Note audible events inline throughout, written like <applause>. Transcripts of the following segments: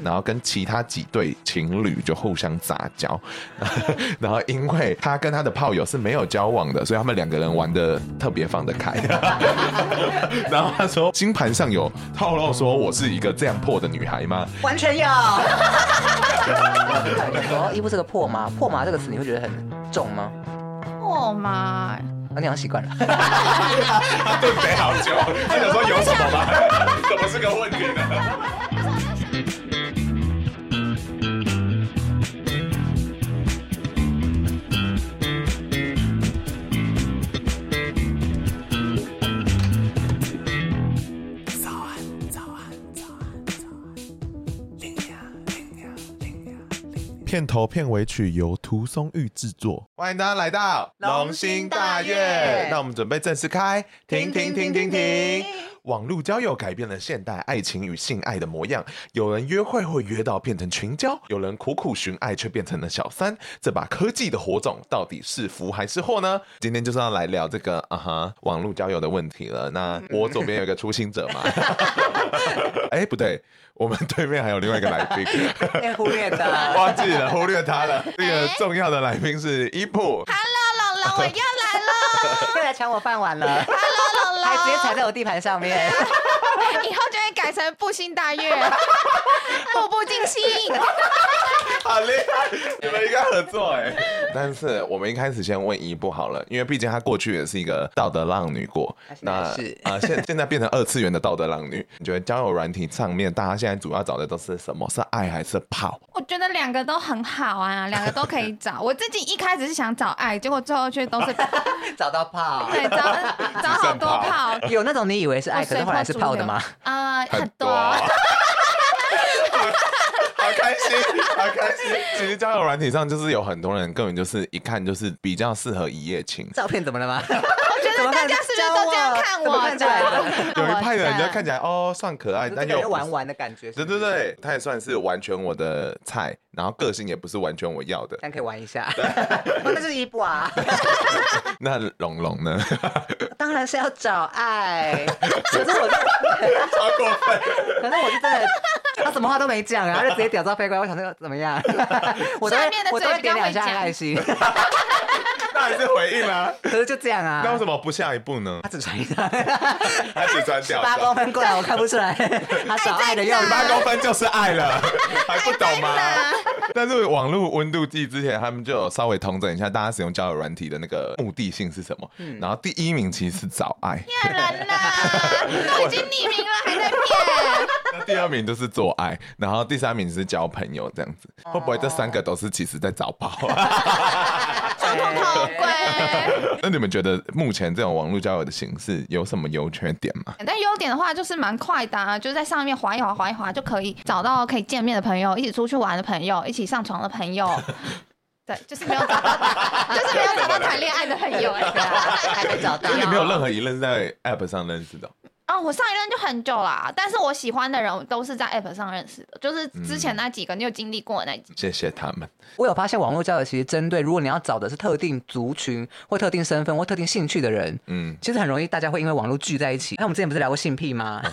然后跟其他几对情侣就互相杂交，<laughs> 然后因为他跟他的炮友是没有交往的，所以他们两个人玩的特别放得开。<laughs> 然后他说星盘上有透露说我是一个这样破的女孩吗？完全有。说伊布是个破吗？破麻这个词你会觉得很重吗？破麻。那你好习惯了。<laughs> 他顿背好久，他想说有什么吗？怎么是个问题呢？片头片尾曲由涂松玉制作，欢迎大家来到龙兴大悦。那我们准备正式开，停停停停停。网络交友改变了现代爱情与性爱的模样，有人约会会约到变成群交，有人苦苦寻爱却变成了小三。这把科技的火种到底是福还是祸呢？今天就是要来聊这个啊哈网络交友的问题了。那我左边有一个初心者嘛？<laughs> 哎、欸，不对。我们对面还有另外一个来宾，<laughs> 忽略他，<laughs> 忘记了，忽略他了。这个重要的来宾是伊布。Hello，龙龙，我又来了，<laughs> 又来抢我饭碗了。<laughs> Hello，老老，还直接踩在我地盘上面。<laughs> 以后就会改成步行大悦，步步惊心。好厉害，你们应该合作哎。<laughs> 但是我们一开始先问一不好了，因为毕竟她过去也是一个道德浪女过。那是啊，现现在变成二次元的道德浪女。你觉得交友软体上面，大家现在主要找的都是什么？是爱还是泡？我觉得两个都很好啊，两个都可以找。我自己一开始是想找爱，结果最后却都是 <laughs> 找到泡。对，找 <laughs> 找好多泡。有那种你以为是爱，可是后来是炮的吗？啊、呃，很多。好开心，好开心！其实交友软体上就是有很多人根本就是一看就是比较适合一夜情。照片怎么了吗？我觉得大家是不是都这样看我？有一派的人就看起来哦，算可爱，但又玩玩的感觉。对对对，他也算是完全我的菜，然后个性也不是完全我要的。但可以玩一下。<laughs> 那是伊布啊。<laughs> 那龙龙呢？<laughs> 当然是要找爱。可是我超过分。可是我是真的。<laughs> 他什么话都没讲然后就直接屌照飞过来。我想说怎么样？我 <laughs> 都我都会点两下爱心。<laughs> 那还是回应啦。可是就这样啊。那为什么不下一步呢？他只传一张，他只传掉。八公分过来，我看不出来。他找爱的样子。八公分就是爱了，还不懂吗？但是网络温度计之前他们就有稍微统整一下，大家使用交友软体的那个目的性是什么？然后第一名其实是找爱。骗人啦！<laughs> 都已经匿名了，还在骗。那第二名就是做爱，然后第三名是交朋友，这样子会不会这三个都是其实在找炮？<laughs> 偷偷偷窥。那你们觉得目前这种网络交友的形式有什么优缺点吗？但优点的话就是蛮快的啊，就是在上面滑一滑滑一滑就可以找到可以见面的朋友，一起出去玩的朋友，一起上床的朋友。<laughs> 对，就是没有找到，就是没有找到谈恋爱的朋友，还没找到。所以你没有任何一任是在 <laughs> App 上认识的。哦，我上一任就很久啦，但是我喜欢的人都是在 App 上认识的，就是之前那几个你有经历过那几个。谢谢他们。我有发现网络交友其实针对，如果你要找的是特定族群或特定身份或特定兴趣的人，嗯，其实很容易大家会因为网络聚在一起。那我们之前不是聊过性癖吗？<laughs>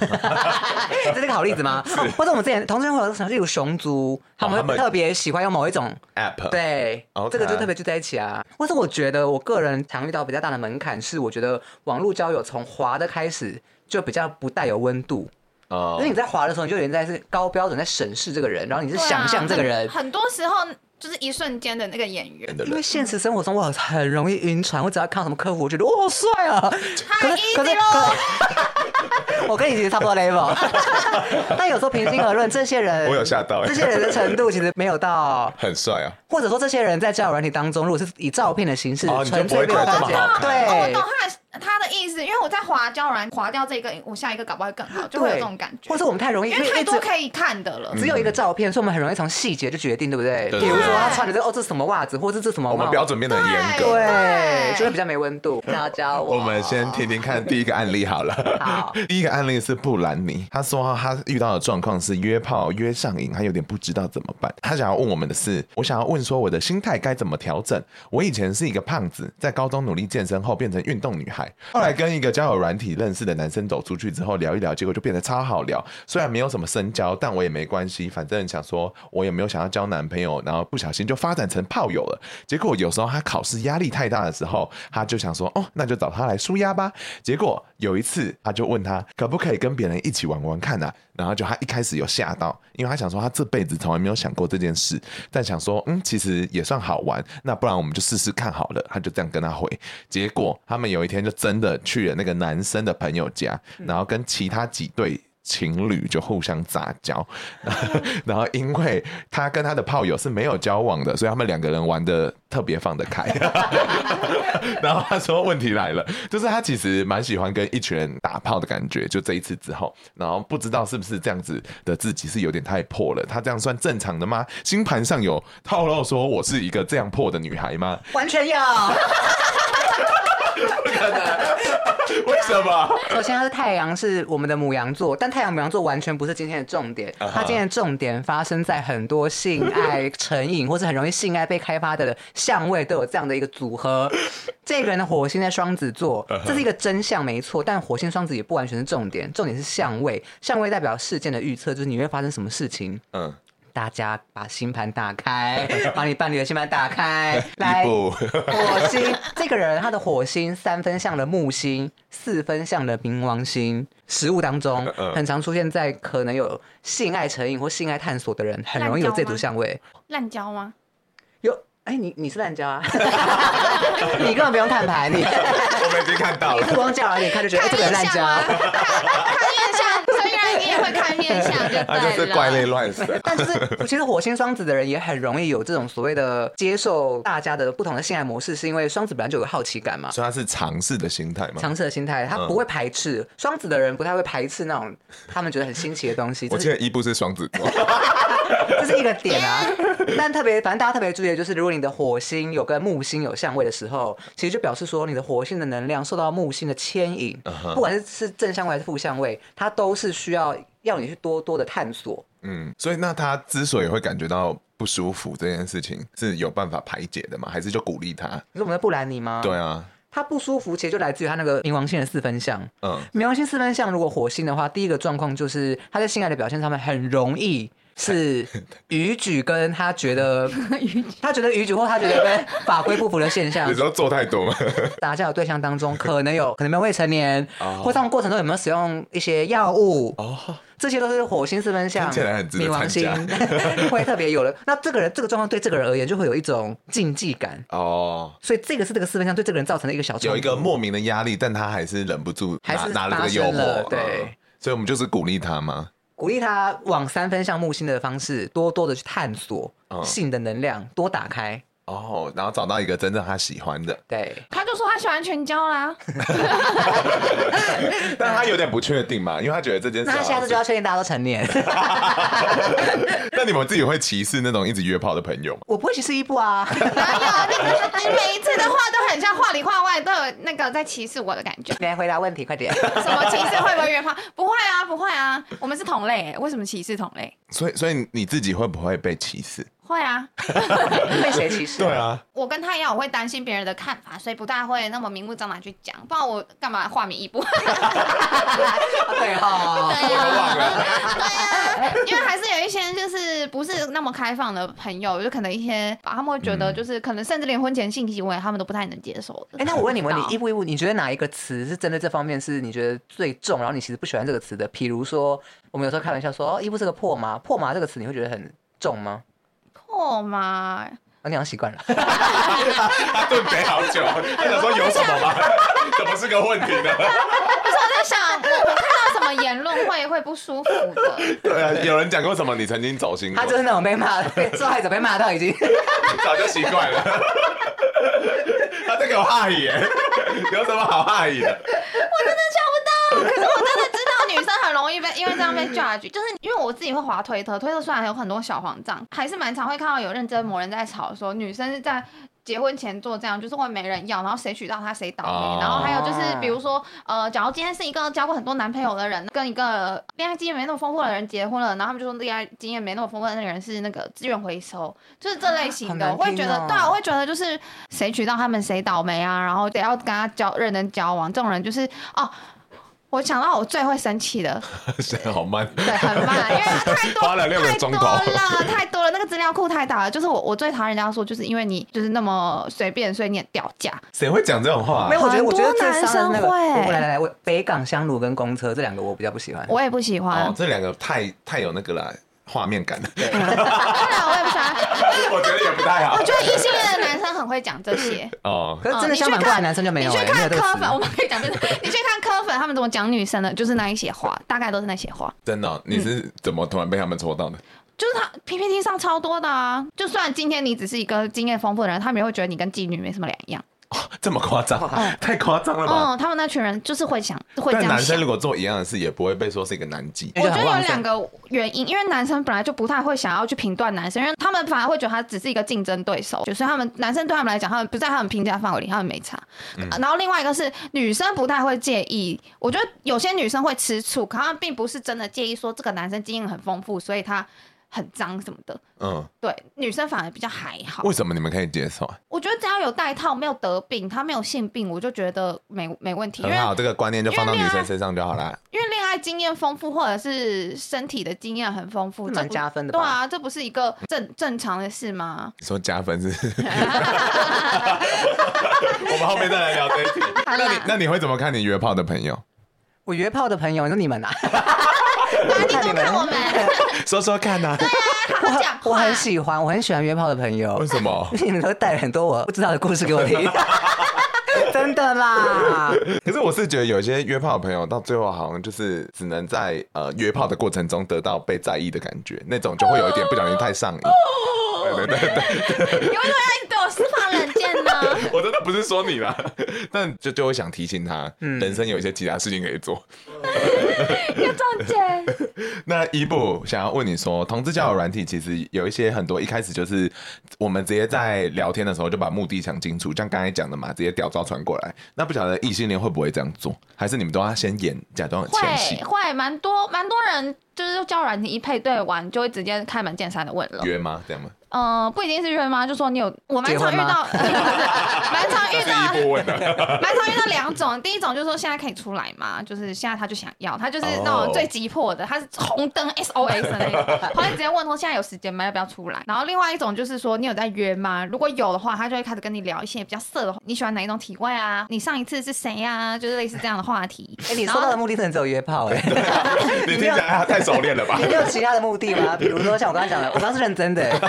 这是个好例子吗？或者我们之前同时会有例如熊族，他们会特别喜欢用某一种 App，对，这个就特别聚在一起啊。或者我觉得我个人常遇到比较大的门槛是，我觉得网络交友从滑的开始。就比较不带有温度，哦，因为你在滑的时候，你就有点在是高标准在审视这个人，然后你是想象这个人，啊很，很多时候。就是一瞬间的那个演员，因为现实生活中我很容易晕船，我只要看什么客服，我觉得哇好帅啊！太 easy 了，我跟你其实差不多 level，<laughs> 但有时候平心而论，这些人我有吓到，这些人的程度其实没有到很帅啊，或者说这些人在交友软体当中，如果是以照片的形式纯粹没有这么好，对，我懂他他的意思，因为我在滑交友软体滑掉这个，我下一个搞不好会更好，就会有这种感觉。或者我们太容易，因为太多可以看的了，只有一个照片，所以我们很容易从细节就决定，对不对？比如说。他穿的这哦，这是什么袜子，或者这是什么？我们标准变得很严格，对，就会比较没温度。要教我。我们先听听看第一个案例好了。好，<laughs> 第一个案例是布兰妮，他说他遇到的状况是约炮约上瘾，他有点不知道怎么办。他想要问我们的是，我想要问说我的心态该怎么调整？我以前是一个胖子，在高中努力健身后变成运动女孩。后来跟一个交友软体认识的男生走出去之后聊一聊，结果就变得超好聊。虽然没有什么深交，但我也没关系，反正想说我也没有想要交男朋友，然后不小心就发展成炮友了。结果有时候他考试压力太大的时候，他就想说哦，那就找他来舒压吧。结果有一次他就问他可不可以跟别人一起玩玩看啊？然后就他一开始有吓到，因为他想说他这辈子从来没有想过这件事，但想说嗯，其实也算好玩，那不然我们就试试看好了。他就这样跟他回，结果他们有一天就真的去了那个男生的朋友家，然后跟其他几对。情侣就互相杂交，<laughs> 然后因为他跟他的炮友是没有交往的，所以他们两个人玩得特别放得开。<laughs> 然后他说问题来了，就是他其实蛮喜欢跟一群人打炮的感觉。就这一次之后，然后不知道是不是这样子的自己是有点太破了。他这样算正常的吗？星盘上有透露说我是一个这样破的女孩吗？完全有。<laughs> 首先，他的太阳是我们的母羊座，但太阳母羊座完全不是今天的重点。他今天的重点发生在很多性爱成瘾或是很容易性爱被开发的相位都有这样的一个组合。<laughs> 这个人的火星在双子座，这是一个真相没错，但火星双子也不完全是重点，重点是相位。相位代表事件的预测，就是你会发生什么事情。嗯。大家把星盘打开，<laughs> 把你伴侣的星盘打开。来，火星这个人，他的火星三分相的木星，四分相的冥王星，食物当中很常出现在可能有性爱成瘾或性爱探索的人，很容易有这组相位。滥交吗？有，哎、欸，你你是滥交啊？<laughs> 你根本不用看牌，你我们已经看到了，<laughs> 你是光叫而已，看就觉得哎，这个人滥交。你也会看面相，就。他就是怪力乱神。<laughs> 但就是，其实火星双子的人也很容易有这种所谓的接受大家的不同的性爱模式，是因为双子本来就有好奇感嘛。所以他是尝试的心态嘛？尝试的心态，他不会排斥。双、嗯、子的人不太会排斥那种他们觉得很新奇的东西。我记得伊布是双子座，<laughs> 这是一个点啊。但特别，反正大家特别注意的就是，如果你的火星有跟木星有相位的时候，其实就表示说你的火星的能量受到木星的牵引，不管是是正相位还是负相位，它都是需要。要你去多多的探索，嗯，所以那他之所以会感觉到不舒服这件事情是有办法排解的吗？还是就鼓励他？你说我们的布兰妮吗？对啊，他不舒服其实就来自于他那个冥王星的四分相。嗯，冥王星四分相如果火星的话，第一个状况就是他在性爱的表现上面很容易。是 <laughs> 逾矩，跟他觉得 <laughs> 他觉得逾矩，或他觉得跟法规不符的现象。有时候做太多吗？<laughs> 打架的对象当中可能有可能没有未成年，或他们过程中有没有使用一些药物？哦，这些都是火星四分相，冥王星 <laughs> 会特别有的。那这个人这个状况对这个人而言就会有一种禁忌感哦。所以这个是这个四分相对这个人造成的一个小有一个莫名的压力，但他还是忍不住拿还是拿了个诱惑。对，所以我们就是鼓励他嘛。鼓励他往三分相木星的方式，多多的去探索性的能量，嗯、多打开。哦，然后找到一个真正他喜欢的，对，说他喜欢全交啦，<laughs> 但他有点不确定嘛，因为他觉得这件事，那他下次就要确定大家都成年。<laughs> 那你们自己会歧视那种一直约炮的朋友吗？我不会歧视一部啊，哪有？你你每一次的话都很像话里话外都有那个在歧视我的感觉。来回答问题，快点。什么歧视？会不会约炮？不会啊，不会啊，我们是同类，为什么歧视同类？所以，所以你自己会不会被歧视？会啊，<laughs> 被谁歧视？对啊，我跟他一样，我会担心别人的看法，所以不大会那么明目张胆去讲。不然我干嘛画面一部？<laughs> 对哈，对啊，因为还是有一些就是不是那么开放的朋友，就可能一些他们会觉得就是可能甚至连婚前性行为他们都不太能接受的。哎、欸，那我问你，们你，一步一步，你觉得哪一个词是针对这方面是你觉得最重，然后你其实不喜欢这个词的？譬如说，我们有时候开玩笑说，哦，一步是个破麻，破麻这个词你会觉得很重吗？破麻，我那样习惯了。他顿北好久，他想说有什么吗？<laughs> 怎么是个问题呢？不是我在想，我看到什么言论会会不舒服的？对啊，有人讲过什么？你曾经走心过？他就是那种被骂、被受害者被骂到已经 <laughs> 早就习惯了。<laughs> 他在给我哈伊耶，有什么好哈伊的？我真的想不到，可是我真的女生很容易被因为这样被 judge，<laughs> 就是因为我自己会滑推特，推特虽然有很多小黄账，还是蛮常会看到有认真某人在吵说女生是在。结婚前做这样，就是会没人要，然后谁娶到她谁倒霉。哦、然后还有就是，比如说，呃，假如今天是一个交过很多男朋友的人，跟一个恋爱经验没那么丰富的人结婚了，然后他们就说恋爱经验没那么丰富的那个人是那个资源回收，就是这类型的，啊哦、我会觉得，对啊，我会觉得就是谁娶到他们谁倒霉啊，然后得要跟他交认真交往，这种人就是哦。我想到我最会生气的，<laughs> 真的好慢，对，很慢，因为他太多，<laughs> 花了六个钟头，太多了，<laughs> 太多了，那个资料库太大了。就是我，我最讨厌人家说，就是因为你就是那么随便，所以你也掉价。谁会讲这种话？没有，我觉得，我觉得男生会。来来来，我北港香炉跟公车这两个我比较不喜欢，我也不喜欢。哦，这两个太太有那个了。画面感当然 <laughs> 我也不喜欢。我觉得也不太好。我觉得异性恋的男生很会讲这些哦，可是真的相反过来男生就没有。你去看科粉，我们可以讲这个。<laughs> 你去看科粉，他们怎么讲女生的，就是那一些话，大概都是那些话。真的，你是怎么突然被他们戳到的？就是他 PPT 上超多的啊，就算今天你只是一个经验丰富的人，他们也会觉得你跟妓女没什么两样。哦，这么夸张，太夸张了吧？嗯，他们那群人就是会想，会这样想。但男生如果做一样的事，也不会被说是一个男妓。我觉得有两个原因，因为男生本来就不太会想要去评断男生，因为他们反而会觉得他只是一个竞争对手，就是他们男生对他们来讲，他们不在他们评价范围里，他们没差。嗯。然后另外一个是女生不太会介意，我觉得有些女生会吃醋，可他们并不是真的介意说这个男生经验很丰富，所以他。很脏什么的，嗯，对，女生反而比较还好。为什么你们可以接受？我觉得只要有带套，没有得病，她没有性病，我就觉得没没问题。很好，这个观念就放到女生身上就好了。因为恋爱经验丰富，或者是身体的经验很丰富，蛮加分的吧。对啊，这不是一个正正常的事吗？你说加分是？<laughs> 我们后面再来聊这一题。那你那你会怎么看你约炮的朋友？我约炮的朋友，是你们啊？<laughs> <laughs> 哪里都看我们，<laughs> 说说看呐、啊。对啊，好讲。我很喜欢，我很喜欢约炮的朋友。为什么？因为你们都会带很多我不知道的故事给我听。<laughs> 真的啦。可是我是觉得有些约炮的朋友到最后好像就是只能在呃约炮的过程中得到被在意的感觉，那种就会有一点不小心太上瘾。对对对对。因为他对我司法冷 <laughs> 我真的不是说你啦，但就就会想提醒他，人生有一些其他事情可以做。要中奖。那伊布想要问你说，同志交友软体其实有一些很多，一开始就是我们直接在聊天的时候就把目的想清楚，像刚才讲的嘛，直接屌照传过来。那不晓得异性恋会不会这样做，还是你们都要先演假装？会会，蛮多蛮多人就是交友软体一配对完，就会直接开门见山的问了，约吗？这样吗？嗯、呃，不一定是约吗？就说你有，我蛮常遇到，<laughs> 蛮常遇到，<laughs> 蛮常遇到两种。第一种就是说现在可以出来嘛？就是现在他就想要，他就是那种最急迫的，他是红灯 SOS 的那种，他会直接问说现在有时间吗？要不要出来？然后另外一种就是说你有在约吗？如果有的话，他就会开始跟你聊一些比较色的，你喜欢哪一种体位啊？你上一次是谁啊？就是类似这样的话题。哎、欸，你说到的目的可能只有约炮哎、欸，<laughs> 你听起来太熟练了吧？你没有其他的目的吗？比如说像我刚才讲的，我刚是认真的、欸。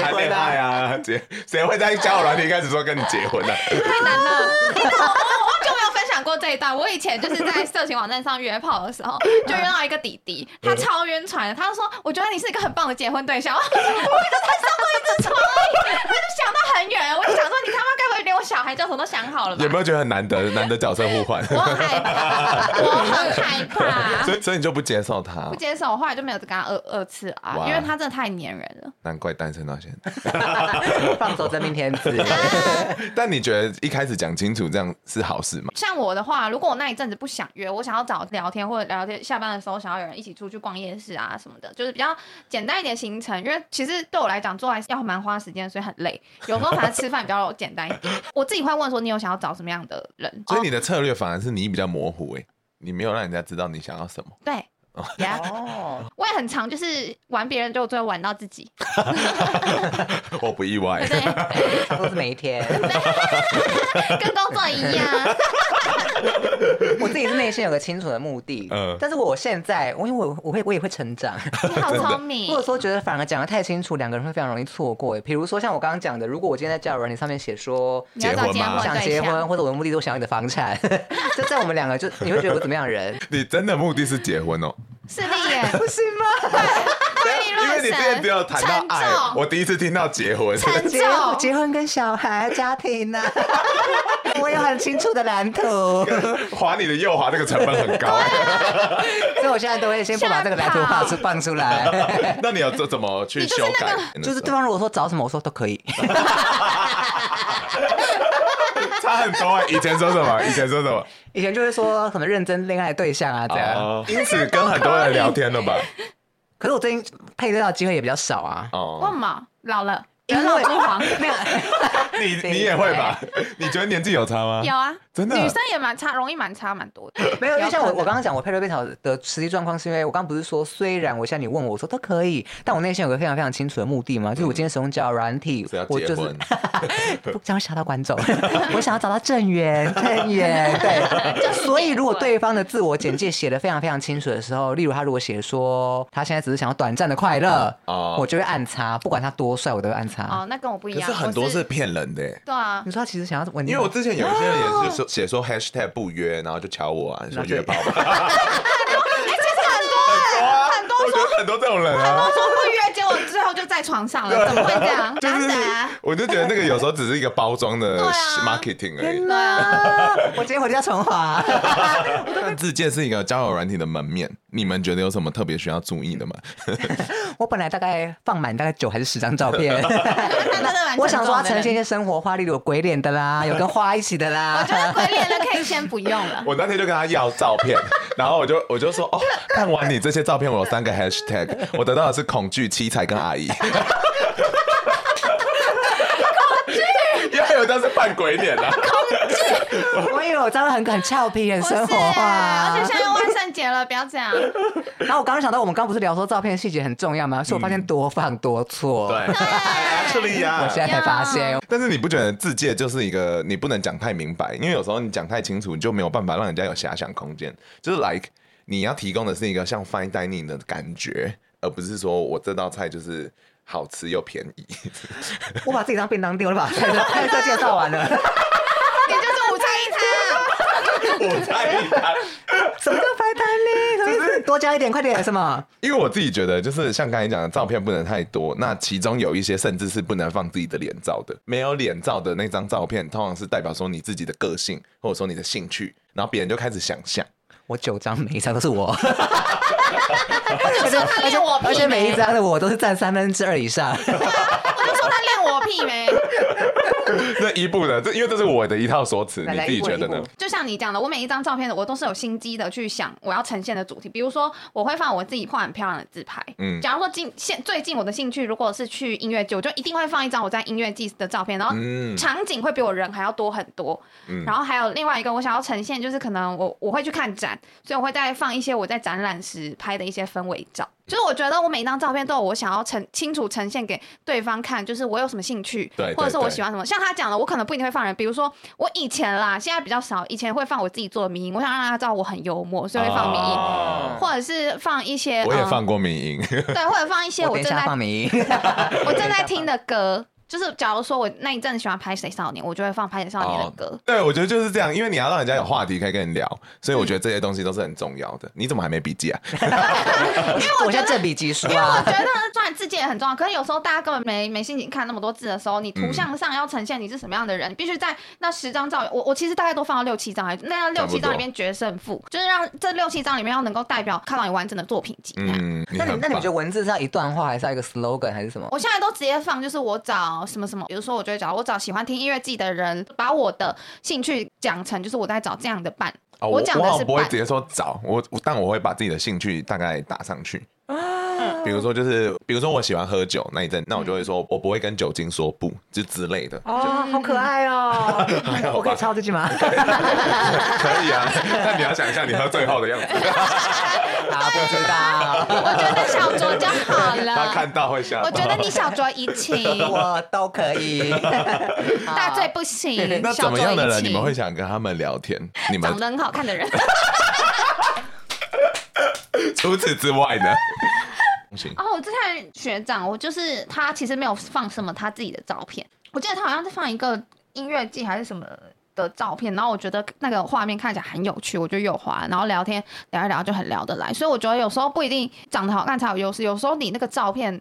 谈恋爱啊，结谁会在交友软体一开始说跟你结婚了、啊？太难了。<laughs> 过这一段。我以前就是在色情网站上约炮的时候，就约到一个弟弟，他超晕船的。他就说：“我觉得你是一个很棒的结婚对象。<laughs> ”我就才上过一次床，他就想到很远。我就想说：“你他妈该不会连我小孩叫什么都想好了吧？”有没有觉得很难得？<laughs> 难得角色互换。<laughs> 我很害怕，我很害怕。所以所以你就不接受他？不接受，我后来就没有再跟他二二次啊，因为他真的太黏人了。难怪单身到现在。放手真命天子。但你觉得一开始讲清楚这样是好事吗？像我的话，如果我那一阵子不想约，我想要找聊天或者聊天，下班的时候想要有人一起出去逛夜市啊什么的，就是比较简单一点行程。因为其实对我来讲，做还是要蛮花时间，所以很累。有时候反正吃饭比较简单一点。我自己会问说，你有想要找什么样的人？所以你的策略反而是你比较模糊哎、欸，你没有让人家知道你想要什么。对。呀，<laughs> Yeah. 我也很常，就是玩别人，就最后玩到自己。<laughs> 我不意外，对，差不多是每一天，<laughs> 跟工作一样。我自己是内心有个清楚的目的，嗯，但是我现在，我因为我我会我也会成长，你好聪明。或者说觉得反而讲的太清楚，两个人会非常容易错过。比如说像我刚刚讲的，如果我今天在交友软件上面写说结婚吗？想结婚，或者我的目的都想要你的房产，就在我们两个就你会觉得我怎么样的人？你真的目的是结婚哦？是你耶，<laughs> 不是吗？因为你之前只有谈到爱，我第一次听到结婚，结结婚跟小孩家庭呢，<laughs> 我有很清楚的蓝图。<laughs> 划你的右滑，这个成本很高，所以我现在都会先不把这个蓝图画出放出来。那你要怎怎么去修改？就是对方如果说找什么，我说都可以。<laughs> 差很多哎、欸！以前说什么？以前说什么？以前就会说什么认真恋爱对象啊，这样。哦，<laughs> 因此跟很多人聊天了吧？可是我最近配对到机会也比较少啊。哦，为什么？老了。人老珠黄，<laughs> 你你也会吧？你觉得年纪有差吗？有啊，真的，女生也蛮差，容易蛮差蛮多的。没有，因为像我我刚刚讲我配对被讨的实际状况，是因为我刚刚不是说，虽然我现在你问我，我说都可以，但我内心有个非常非常清楚的目的嘛，就是我今天使用交友软体，我就是 <laughs> <laughs> 不想要吓到观众，我想要找到正缘，正缘。对，所以如果对方的自我简介写的非常非常清楚的时候，例如他如果写说他现在只是想要短暂的快乐，我就会暗插，不管他多帅，我都会按叉。哦，那跟我不一样。可是很多是骗人的。对啊，你说他其实想要稳定。因为我之前有一些人也是说写说 hashtag 不约，然后就敲我啊，说约炮。<laughs> 哎，其实很多哎，很多说很多这种人啊，很多说不约，结果最后就在床上了，怎么会这样？就是，我就觉得那个有时候只是一个包装的 marketing 而已。对啊，我今天回家重滑。<laughs> 但自介是一个交友软体的门面，你们觉得有什么特别需要注意的吗？<laughs> 我本来大概放满大概九还是十张照片，<laughs> 我想说呈现一些生活花，例如有鬼脸的啦，<laughs> 有跟花一起的啦。我觉得鬼脸的可以先不用了。我那天就跟他要照片，然后我就我就说哦，看完你这些照片，我有三个 hashtag，我得到的是恐惧、七彩跟阿姨。恐惧，因为有张是扮鬼脸的。<laughs> 我以为我长得很很俏皮，很生活化，而且现在又万圣节了，不要这样。然后我刚刚想到，我们刚不是聊说照片细节很重要吗？所以我发现多放多错。对，actually 呀，我现在才发现。但是你不觉得自介就是一个你不能讲太明白，因为有时候你讲太清楚，你就没有办法让人家有遐想空间。就是 like 你要提供的是一个像 fine dining 的感觉，而不是说我这道菜就是好吃又便宜。我把自己当便当店，我就把菜 <laughs> 菜菜介绍完了。<laughs> 你就是五菜一汤，五菜一汤。什么叫 fine dining？就是多加一点，快点什么？因为我自己觉得，就是像刚才讲的，照片不能太多。那其中有一些甚至是不能放自己的脸照的，没有脸照的那张照片，通常是代表说你自己的个性，或者说你的兴趣，然后别人就开始想象。我九张每一张都是我，<laughs> 而且而且我而且每一张的我都是占三分之二以上。我就说他练我屁没。<laughs> 那一步呢，这因为这是我的一套说辞，你自己觉得呢？就像你讲的，我每一张照片的我都是有心机的去想我要呈现的主题。比如说，我会放我自己画很漂亮的自拍。嗯，假如说近现最近我的兴趣如果是去音乐季，我就一定会放一张我在音乐季的照片，然后场景会比我人还要多很多。嗯，然后还有另外一个我想要呈现，就是可能我我会去看展，所以我会再放一些我在展览时拍的一些氛围照。就是我觉得我每一张照片都有我想要呈清楚呈现给对方看，就是我有什么兴趣，对，或者是我喜欢什么。像他讲的，我可能不一定会放人，比如说我以前啦，现在比较少，以前会放我自己做的迷音，我想让他知道我很幽默，所以会放迷因，或者是放一些我也放过迷音，对，或者放一些我正在放迷音，<laughs> 我正在听的歌。就是假如说我那一阵子喜欢拍谁少年，我就会放拍谁少年的歌。Oh, 对，我觉得就是这样，因为你要让人家有话题可以跟你聊，所以我觉得这些东西都是很重要的。你怎么还没笔记啊？<laughs> 因为我觉得这笔记书啊。因为我觉得赚自己也很重要。可是有时候大家根本没没心情看那么多字的时候，你图像上要呈现你是什么样的人，嗯、必须在那十张照，我我其实大概都放到六七张，那六七张里面决胜负，就是让这六七张里面要能够代表看到你完整的作品集。嗯，那你那你觉得文字是要一段话，还是要一个 slogan，还是什么？我现在都直接放，就是我找什么什么，比如说。我就会找我找喜欢听音乐季的人，把我的兴趣讲成就是我在找这样的伴。哦、我讲的是不会直接说找我，但我会把自己的兴趣大概打上去。比如说，就是比如说，我喜欢喝酒那一阵，那我就会说，我不会跟酒精说不，就之类的。哦，好可爱哦！<laughs> 我可以抄这句吗？<laughs> 可以啊，但你要想一下你喝醉后的样子。<laughs> 好，不知道。我觉得小酌就好了。他看到会笑。我觉得你小酌怡情，我都可以。大醉不行。那怎么样的人你们会想跟他们聊天？你们长得很好看的人。<laughs> 除此之外呢？<laughs> 哦，我之前学长，我就是他，其实没有放什么他自己的照片。我记得他好像是放一个音乐季还是什么的照片，然后我觉得那个画面看起来很有趣，我就又滑，然后聊天聊一聊就很聊得来。所以我觉得有时候不一定长得好看才有优势，有时候你那个照片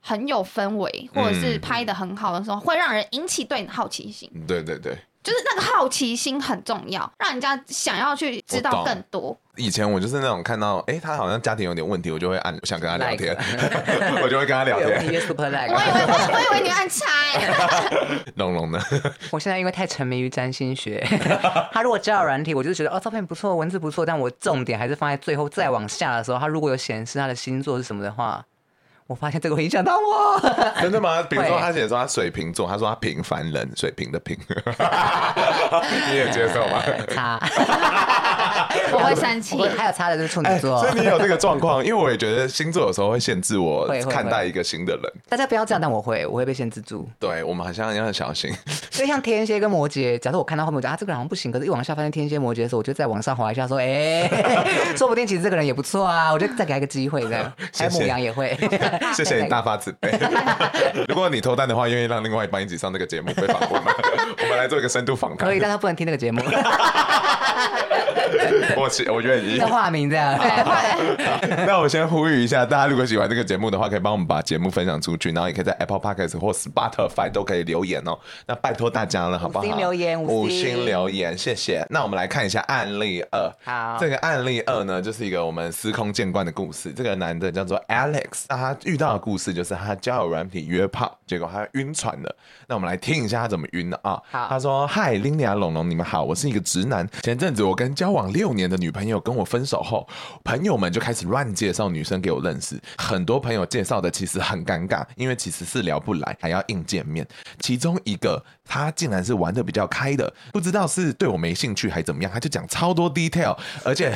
很有氛围，或者是拍的很好的时候，会让人引起对你的好奇心。对对对。就是那个好奇心很重要，让人家想要去知道更多。以前我就是那种看到，哎、欸，他好像家庭有点问题，我就会按想跟他聊天，like. <laughs> 我就会跟他聊天。<laughs> 我以为我以为你按猜。龙龙呢？<laughs> 我现在因为太沉迷于占星学，他如果交友软体，我就觉得哦，照片不错，文字不错，但我重点还是放在最后再往下的时候，他如果有显示他的星座是什么的话。我发现这个会影响到我，<laughs> 真的吗？<laughs> 比如说他写说他水瓶座，他说他平凡人，水瓶的平，<laughs> 你也接受吗？差，<laughs> 我会生气。还有差的就是处女座，欸，所以你有这个状况，因为我也觉得星座有时候会限制我 <laughs> 看待一个新的人。大家不要这样，但我会，我会被限制住。对，我们好像要很小心。<laughs> 所以像天蝎跟摩羯，假设我看到后面我觉得啊这个人好像不行，可是一往下发现天蝎摩羯的时候，我就再往上滑一下说，哎，欸，说不定其实这个人也不错啊，我就再给他一个机会这样。还有牡羊也会，谢谢你大发慈悲。如果你脱单的话，愿意让另外一半一起上这个节目被访问吗？我们来做一个深度访谈。可以，但他不能听那个节目。<laughs> 我我愿意。要化名这样。<laughs> 那我先呼吁一下，大家如果喜欢这个节目的话，可以帮我们把节目分享出去，然后也可以在 Apple Podcast 或 Spotify 都可以留言哦。那拜托大家了，好不好？五星留言，五星留言，谢谢。那我们来看一下案例二。好，这个案例二呢，就是一个我们司空见惯的故事。这个男的叫做 Alex，那他遇到的故事就是他交友软体约炮，结果他晕船了。那我们来听一下他怎么晕的啊？好，他说：“嗨，林 a、龙龙，你们好，我是一个直男。前阵子我跟交往六年的女朋友跟我分手后，朋友们就开始乱介绍女生给我认识。很多朋友介绍的其实很尴尬，因为其实是聊不来，还要硬见面。其中一个他竟然是玩得比较开的，不知道是对我没兴趣还怎么样，他就讲超多 detail，而且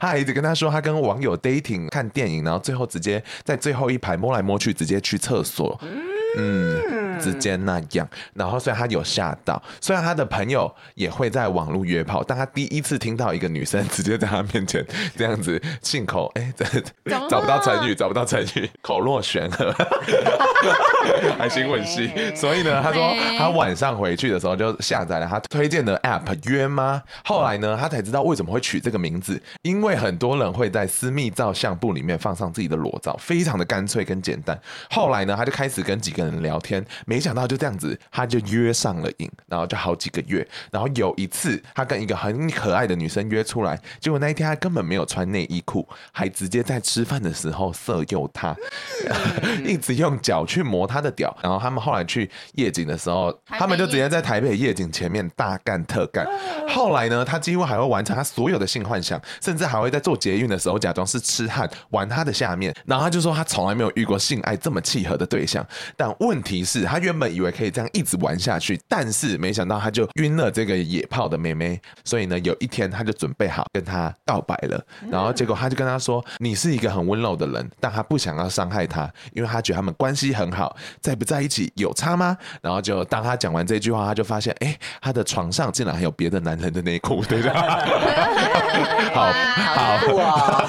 他还一直跟他说他跟网友 dating 看电影，然后最后直接在最后一排摸来摸去，直接去厕所。”嗯，直接那样，然后虽然他有吓到，虽然他的朋友也会在网络约炮，但他第一次听到一个女生直接在他面前这样子信口哎，找不到成语，<laughs> 找不到成语，口若悬河，还行吻戏，所以呢，他说他晚上回去的时候就下载了他推荐的 app 约吗？后来呢，他才知道为什么会取这个名字，因为很多人会在私密照相簿里面放上自己的裸照，非常的干脆跟简单。后来呢，他就开始跟几个。人聊天，没想到就这样子，他就约上了瘾，然后就好几个月。然后有一次，他跟一个很可爱的女生约出来，结果那一天他根本没有穿内衣裤，还直接在吃饭的时候色诱她，一直用脚去磨她的屌。然后他们后来去夜景的时候，他们就直接在台北夜景前面大干特干。后来呢，他几乎还会完成他所有的性幻想，甚至还会在做捷运的时候假装是痴汉玩他的下面。然后他就说他从来没有遇过性爱这么契合的对象，但。问题是，他原本以为可以这样一直玩下去，但是没想到他就晕了这个野炮的妹妹。所以呢，有一天他就准备好跟她告白了，然后结果他就跟她说：“你是一个很温柔的人，但他不想要伤害她，因为他觉得他们关系很好，在不在一起有差吗？”然后就当他讲完这句话，他就发现，哎，他的床上竟然还有别的男人的内裤，对吧？<laughs> 好好哇！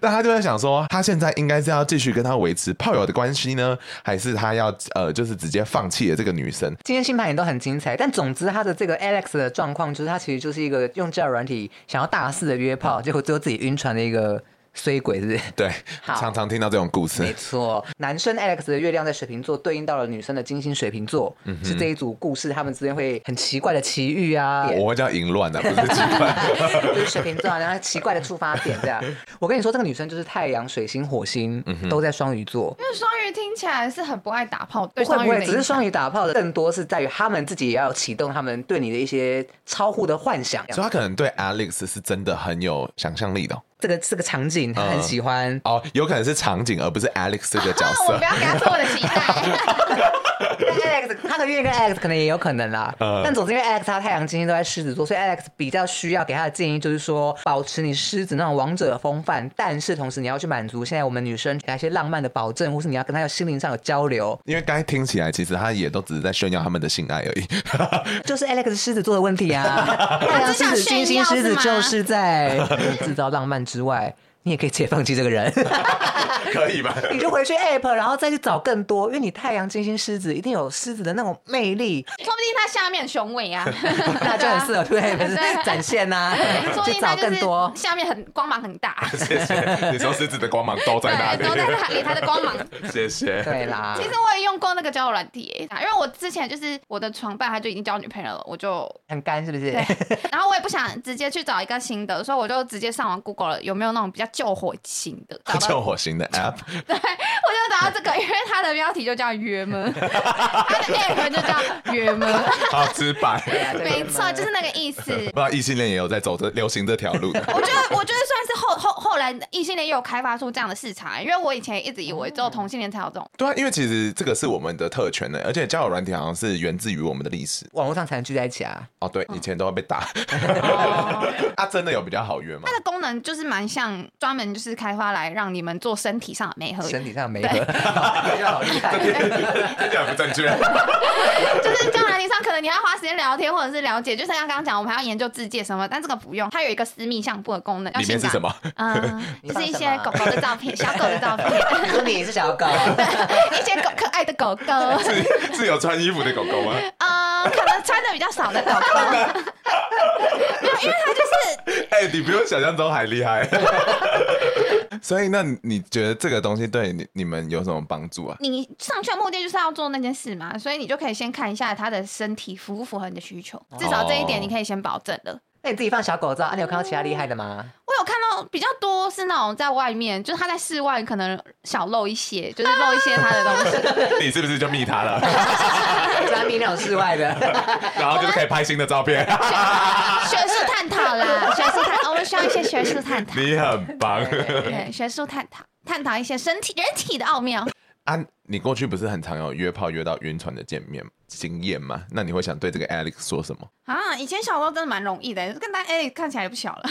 但 <laughs> 他就在想说，他现在应该是要继续跟他维持炮友的关系呢？还是他要呃，就是直接放弃了这个女生。今天星盘也都很精彩，但总之他的这个 Alex 的状况，就是他其实就是一个用交友软体想要大肆的约炮，结果最后自己晕船的一个。衰鬼是不是？<laughs> 对，常常听到这种故事。没错，男生 Alex 的月亮在水瓶座，对应到了女生的金星水瓶座，嗯、是这一组故事，他们之间会很奇怪的奇遇啊。我会叫淫乱的，不是奇怪。<laughs> 就是水瓶座，然后奇怪的出发点这样。我跟你说，这个女生就是太阳、水星、火星都在双鱼座。因为双鱼听起来是很不爱打炮，对，不会不会，只是双鱼打炮的更多是在于他们自己也要启动他们对你的一些超乎的幻想。所以他可能对 Alex 是真的很有想象力的。这个这个场景他很喜欢、嗯、哦，有可能是场景，而不是 Alex 这个角色。<laughs> 我不要给他做我的期待。<laughs> Alex 他的月跟 Alex 可能也有可能啦，嗯、但总之因为 Alex 他太阳金星都在狮子座，所以 Alex 比较需要给他的建议就是说，保持你狮子那种王者风范，但是同时你要去满足现在我们女生给他一些浪漫的保证，或是你要跟他有心灵上有交流。因为刚才听起来，其实他也都只是在炫耀他们的性爱而已。<laughs> 就是 Alex 狮子座的问题啊，太阳狮子、金星狮子就是在制造浪漫之外。你也可以直接放弃这个人，<laughs> 可以吧？<laughs> 你就回去 App，然后再去找更多，因为你太阳金星狮子一定有狮子的那种魅力，说不定他下面雄伟啊，<laughs> 那就很适合对 App 展现呐，去找更多，下面很光芒很大。谢谢，你说狮子的光芒都在哪里？都在理他的光芒。谢谢。对啦，其实我也用过那个交友软体，因为我之前就是我的床伴他就已经交女朋友了，我就很干，是不是？对。然后我也不想直接去找一个新的，所以我就直接上网 Google 了有没有那种比较救火型的，<laughs> 救火型的 <laughs> App。对，我就找到这个，因为它的标题就叫约吗，<laughs> 它的 App 就叫约吗，好直白。没错，就是那个意思。不知道异性恋也有在走这流行这条路的。我觉得，我觉得算是后后后来异性恋也有开发出这样的市场，因为我以前一直以为只有同性恋才有这种。对啊，因为其实这个是我们的特权呢，而且交友软体好像是源自于我们的历史，网络上才能聚在一起啊。哦，对，以前都会被打。啊，真的有比较好约吗？它的功能就是蛮像专门就是开发来让你们做身体上的美合，身体上的美合，比较 <laughs> 好厉害。这样不正确。就是交友软体上可能你要花时间聊天或者是了解，就像刚刚讲，我们还要研究自介什么，但这个不用，它有一个私密相簿的功能。里面是什么？嗯，<laughs> 就是一些狗狗的照片，<laughs> 小狗的照片。你也是小狗。一些狗可爱的狗狗。是是有穿衣服的狗狗吗？嗯，可能穿的比较少的狗狗。没有，因为它就是。哎，你比我想象中还厉害。<laughs> 所以，那你觉得这个东西对你你们有什么帮助啊？你上去的目的就是要做那件事嘛，所以你就可以先看一下他的身体符不符合你的需求，至少这一点你可以先保证的。那你自己放小狗照啊？你有看到其他厉害的吗？我有看到比较多是那种在外面，就是他在室外可能小露一些，就是露一些他的东西。<laughs> 你是不是就密他了？<laughs> 专密那种室外的，<laughs> 然后就是可以拍新的照片。学术探讨啦，学术探，我们需要一些学术探讨。你很棒。对，学术探讨，探讨一些身体人体的奥妙。啊，你过去不是很常有约炮约到晕船的见面经验嘛？那你会想对这个 Alex 说什么？啊，以前小时候真的蛮容易的，跟他 Alex 看起来也不小了。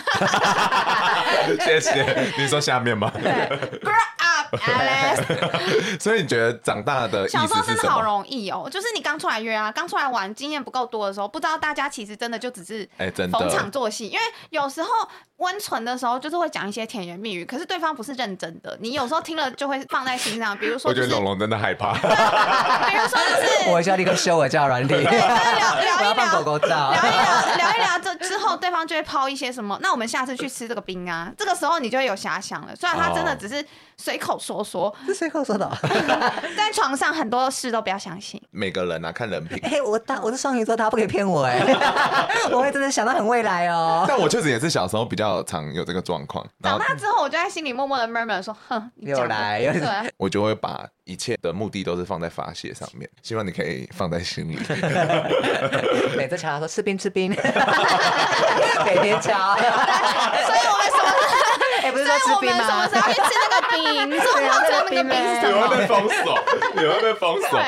<laughs> 谢谢，你说下面吗？对，<laughs> Grow up Alex。<laughs> 所以你觉得长大的小时候真的好容易哦，就是你刚出来约啊，刚出来玩，经验不够多的时候，不知道大家其实真的就只是 <laughs> 哎，真的逢场作戏，因为有时候。温存的时候，就是会讲一些甜言蜜语，可是对方不是认真的，你有时候听了就会放在心上。比如说、就是，我觉得龙龙真的害怕。<laughs> 比如说，就是我需要立刻修我叫软体，聊聊一聊狗狗照，聊一聊，聊一聊这之后，对方就会抛一些什么？那我们下次去吃这个冰啊？这个时候你就会有遐想了。虽然他真的只是随口说说，是随口说的。<laughs> 在床上很多事都不要相信。每个人啊，看人品。哎、欸，我大我是双鱼座，他不可以骗我哎，<laughs> 我会真的想到很未来哦。但我确实也是小时候比较。常有这个状况，长大之后我就在心里默默的 murmur 说：“哼，又来。”对，我就会把一切的目的都是放在发泄上面，希望你可以放在心里。<laughs> 每次瞧他说吃冰吃冰，<laughs> 每天瞧，所以我们什么？<laughs> 哎，不是说吃冰吗？什么时候去吃那个冰？你说要吃那个冰是什么？你会被封锁，你会被封锁。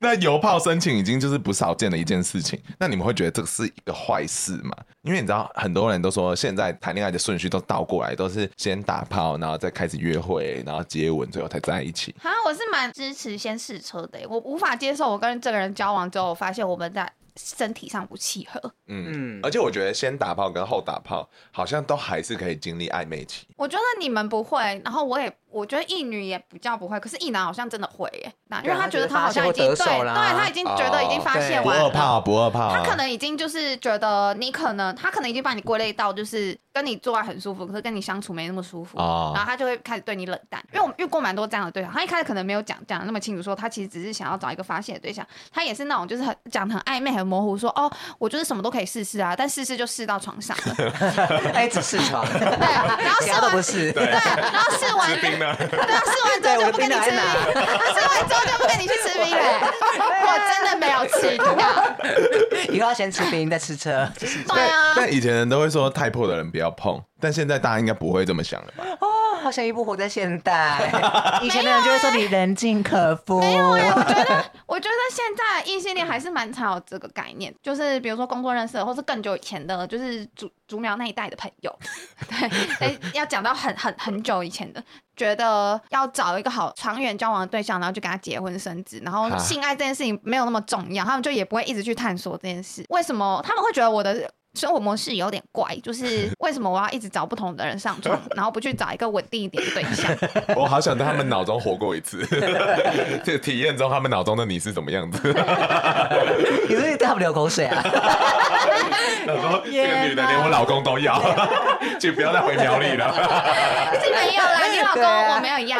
那邮炮申请已经就是不少见的一件事情，那你们会觉得这是一个坏事吗？因为你知道，很多人都说现在谈恋爱的顺序都倒过来，都是先打炮，然后再开始约会，然后接吻，最后才在一起。啊，我是蛮支持先试车的，我无法接受我跟这个人交往之后，我发现我们在身体上不契合。嗯嗯，而且我觉得先打炮跟后打炮好像都还是可以经历暧昧期。我觉得你们不会，然后我也。我觉得一女也比较不会，可是一男好像真的会耶。那因为他觉得他好像已经对，对他已经觉得已经发现完了。不二炮，不二炮。他可能已经就是觉得你可能，他可能已经把你归类到就是跟你做爱很舒服，可是跟你相处没那么舒服。然后他就会开始对你冷淡。因为我们遇过蛮多这样的对象，他一开始可能没有讲讲的那么清楚，说他其实只是想要找一个发泄的对象。他也是那种就是很讲得很暧昧、很模糊，说哦，我就是什么都可以试试啊，但试试就试到床上了。<laughs> 哎，只试床。对，然后试完不是。<laughs> 对，然后试完。对啊，<laughs> 试。吃完之后就不跟你吃冰，吃完之后就不跟你去吃冰了。<laughs> 我真的没有吃到。以后要先吃冰再吃车。对啊。但以前人都会说太破的人不要碰，但现在大家应该不会这么想了吧？哦，好像一部活在现代。<laughs> 以前的人就会说你人尽可夫。没有哎，我觉得，我觉得现在异性恋还是蛮常有这个概念，就是比如说工作认识的，或是更久以前的，就是竹竹苗那一代的朋友。对，哎，要讲到很很很久以前的。觉得要找一个好长远交往的对象，然后就跟他结婚生子，然后性爱这件事情没有那么重要，他们就也不会一直去探索这件事。为什么他们会觉得我的生活模式有点怪，就是 <laughs> 为什么我要一直找不同的人上床，<laughs> 然后不去找一个稳定一点的对象？<laughs> 我好想在他们脑中活过一次，这个体验中他们脑中的你是怎么样子？你是不是对他们流口水啊？他说这个女的连我老公都要，就不要再回苗栗了。是没有啦，你老公我没有要。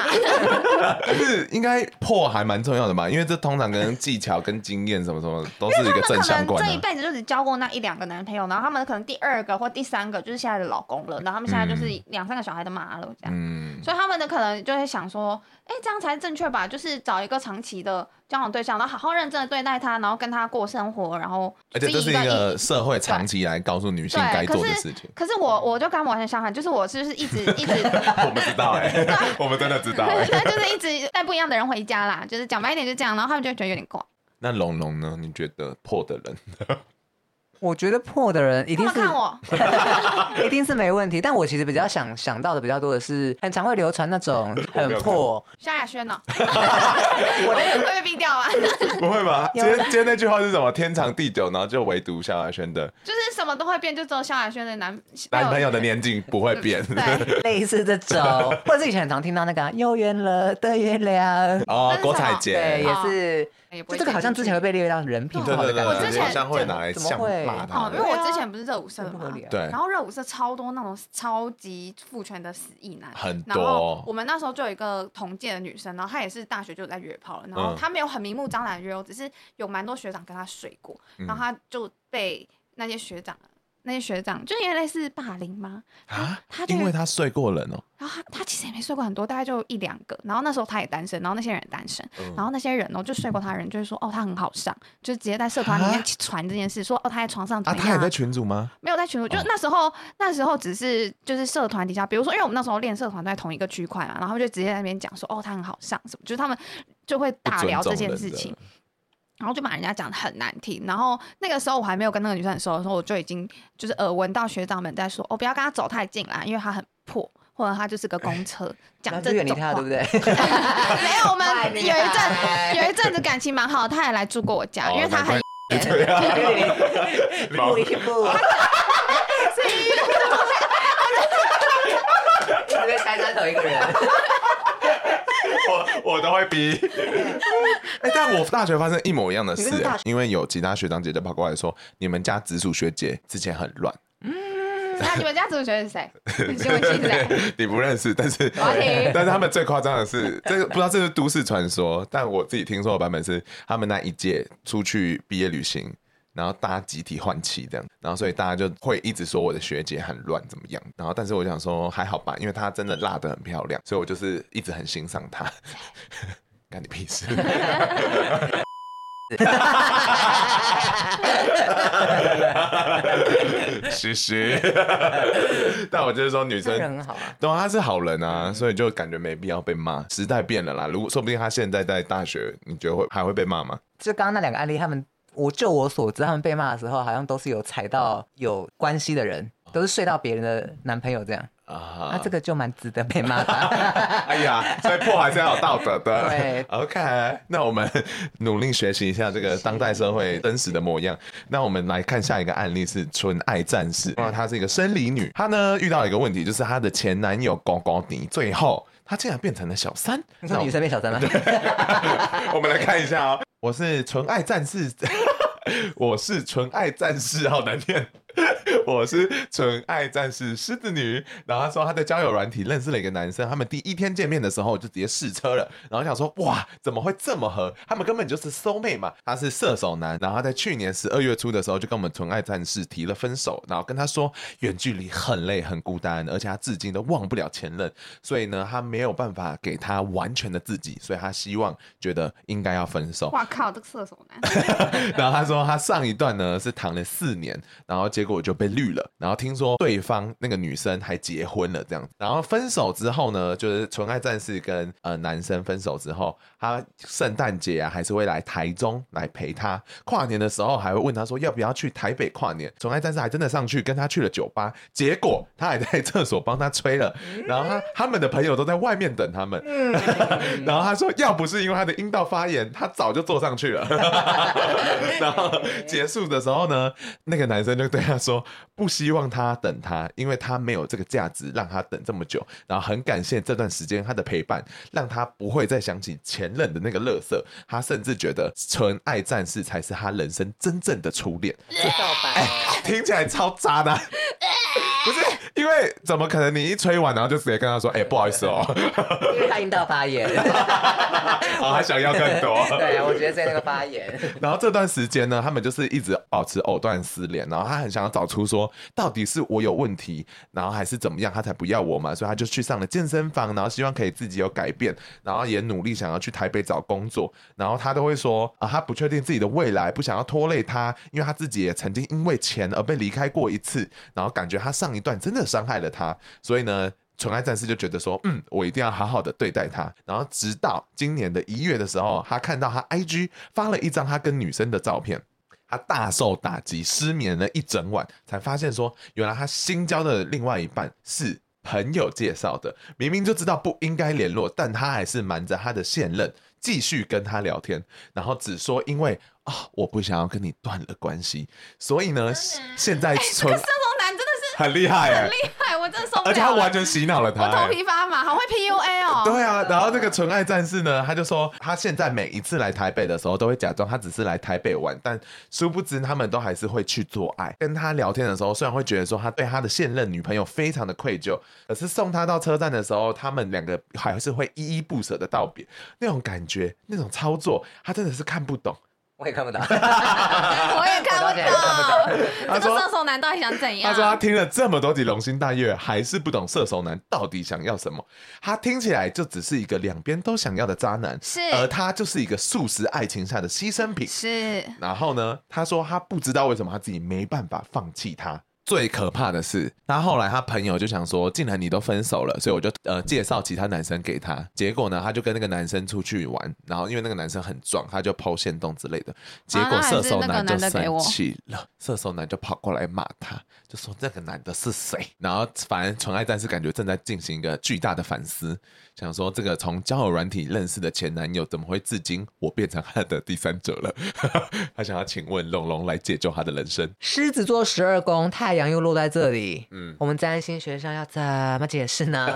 可是应该破还蛮重要的吧，因为这通常跟技巧、跟经验什么什么都是一个正相关的。这一辈子就只交过那一两个男朋友，然后他们可能第二个或第三个就是现在的老公了，然后他们现在就是两三个小孩的妈了，这样。嗯。所以他们的可能就会想说，哎，这样才正确吧？就是找一个长期的交往对象，然后好好认真的对待他，然后跟他过生活，然后。而且这是一个社会长期来告诉女性该做的事情。可是我我就跟完全相反，就是我就是一直一直。<laughs> 我们知道哎，我们真的知道哎，<laughs> 就是一直带不一样的人回家啦，就是讲白一点就这样，然后他们就觉得有点怪。那龙龙呢？你觉得破的人？我觉得破的人一定是看我，<laughs> 一定是没问题。但我其实比较想想到的比较多的是，很常会流传那种很破。萧亚轩呢？<laughs> 我的会被毙掉啊？不会吧？今天今天那句话是什么？天长地久，然后就唯独萧亚轩的，就是什么都会变，就只有萧亚轩的男男朋友的年纪不会变。对，类似这种，或者是以前很常听到那个有圆了的月亮哦，郭采洁对，也是。就这个好像之前会被列为到人品不好的感觉，我之前好像会拿来像骂他。哦，因为我之前不是热舞社嘛，对，然后热舞社超多那种超级父权的死意男，很多。然后我们那时候就有一个同届的女生，然后她也是大学就在约炮了，然后她没有很明目张胆约，只是有蛮多学长跟她睡过，然后她就被那些学长。那些学长就有点类似霸凌吗？啊，他因为他睡过人哦。然后他他其实也没睡过很多，大概就一两个。然后那时候他也单身，然后那些人也单身。然后那些人哦，就睡过他的人，就是说哦，他很好上，就直接在社团里面传这件事，说哦，他在床上怎么样？他也在群组吗？没有在群组，就那时候那时候只是就是社团底下，比如说因为我们那时候练社团在同一个区块嘛，然后就直接在那边讲说哦，他很好上什么，就是他们就会大聊这件事情。然后就把人家讲的很难听，然后那个时候我还没有跟那个女生很熟的时候，我就已经就是耳闻到学长们在说，哦，不要跟他走太近啦，因为他很破，或者他就是个公 <laughs> 车，讲这种话，远离他，对不对？<laughs> 没有，我们有一阵有一阵子感情蛮好，他也来住过我家，因为他很。<laughs> 对啊。不一不。所以。因为台山头一个人。<laughs> 我我都会逼，<laughs> 哎、欸，但我大学发生一模一样的事，因为有其他学长姐姐跑过来说，你们家直属学姐之前很乱。嗯，那你们家直属学姐是谁？新闻系是谁？<laughs> 你不认识，但是但是他们最夸张的是，这个不知道这是都市传说，但我自己听说的版本是，他们那一届出去毕业旅行。然后大家集体换气这样，然后所以大家就会一直说我的学姐很乱怎么样，然后但是我想说还好吧，因为她真的辣得很漂亮，所以我就是一直很欣赏她。干你屁事！<laughs> 嘻嘻。但我就是说女生很好啊，对啊，她是好人啊，所以就感觉没必要被骂。时代变了啦，如果说不定她现在在大学，你觉得会还会被骂吗？就刚刚那两个案例，他们。我就我所知，他们被骂的时候，好像都是有踩到有关系的人，都是睡到别人的男朋友这样啊。那这个就蛮值得被骂的。<laughs> 哎呀，所以破还是要有道德的。<laughs> 对，OK，那我们努力学习一下这个当代社会真实的模样。那我们来看下一个案例是纯爱战士。哇，她是一个生理女，她呢遇到一个问题，就是她的前男友高高迪，最后她竟然变成了小三。你说女生变小三了？<laughs> 我们来看一下哦。我是纯爱战士，<laughs> 我是纯爱战士，好难念。我是纯爱战士狮子女，然后他说他在交友软体认识了一个男生，他们第一天见面的时候就直接试车了，然后想说哇，怎么会这么合？他们根本就是 soul mate 嘛。他是射手男，然后他在去年十二月初的时候就跟我们纯爱战士提了分手，然后跟他说远距离很累很孤单，而且他至今都忘不了前任，所以呢他没有办法给他完全的自己，所以他希望觉得应该要分手。哇靠，这个射手男。<laughs> 然后他说他上一段呢是谈了四年，然后结果就被绿了，然后听说对方那个女生还结婚了，这样子。然后分手之后呢，就是纯爱战士跟呃男生分手之后，他圣诞节啊还是会来台中来陪他。跨年的时候还会问他说要不要去台北跨年。纯爱战士还真的上去跟他去了酒吧，结果他还在厕所帮他吹了，然后他他们的朋友都在外面等他们。然后他说要不是因为他的阴道发炎，他早就坐上去了。然后结束的时候呢，那个男生就对他说。不希望他等他，因为他没有这个价值让他等这么久。然后很感谢这段时间他的陪伴，让他不会再想起前任的那个乐色。他甚至觉得纯爱战士才是他人生真正的初恋。<laughs> 告白、欸，听起来超渣的。<laughs> 不是因为怎么可能？你一吹完，然后就直接跟他说：“哎、欸，<laughs> 不好意思哦。”因为他引导发言，<laughs> 哦，还想要更多。<laughs> 对，我觉得在那个发言。然后这段时间呢，他们就是一直保持藕断丝连。然后他很想要找出说，到底是我有问题，然后还是怎么样，他才不要我嘛？所以他就去上了健身房，然后希望可以自己有改变，然后也努力想要去台北找工作。然后他都会说啊，他不确定自己的未来，不想要拖累他，因为他自己也曾经因为钱而被离开过一次，然后感觉他上。一段真的伤害了他，所以呢，纯爱战士就觉得说，嗯，我一定要好好的对待他。然后直到今年的一月的时候，他看到他 IG 发了一张他跟女生的照片，他大受打击，失眠了一整晚，才发现说，原来他新交的另外一半是朋友介绍的。明明就知道不应该联络，但他还是瞒着他的现任继续跟他聊天，然后只说因为啊、哦，我不想要跟你断了关系，所以呢，现在纯。很厉害哎，很厉害，我真的受不了。而且他完全洗脑了他，我头皮发麻，好会 PUA 哦。对啊，然后这个纯爱战士呢，他就说他现在每一次来台北的时候，都会假装他只是来台北玩，但殊不知他们都还是会去做爱。跟他聊天的时候，虽然会觉得说他对他的现任女朋友非常的愧疚，可是送他到车站的时候，他们两个还是会依依不舍的道别。那种感觉，那种操作，他真的是看不懂。我也看不懂，<laughs> 我也看不懂。他说射手男到底想怎样？他说他听了这么多集《龙心大悦》，还是不懂射手男到底想要什么。他听起来就只是一个两边都想要的渣男，是，而他就是一个素食爱情下的牺牲品，是。然后呢，他说他不知道为什么他自己没办法放弃他。最可怕的是，他后来他朋友就想说，既然你都分手了，所以我就呃介绍其他男生给他。结果呢，他就跟那个男生出去玩，然后因为那个男生很壮，他就 po 限动之类的。结果射手男就生气了，射手男就跑过来骂他，就说这个男的是谁？然后反正纯爱战士感觉正在进行一个巨大的反思。想说这个从交友软体认识的前男友，怎么会至今我变成他的第三者了？<laughs> 他想要请问龙龙来解救他的人生。狮子座十二宫，太阳又落在这里，嗯，我们占星学上要怎么解释呢？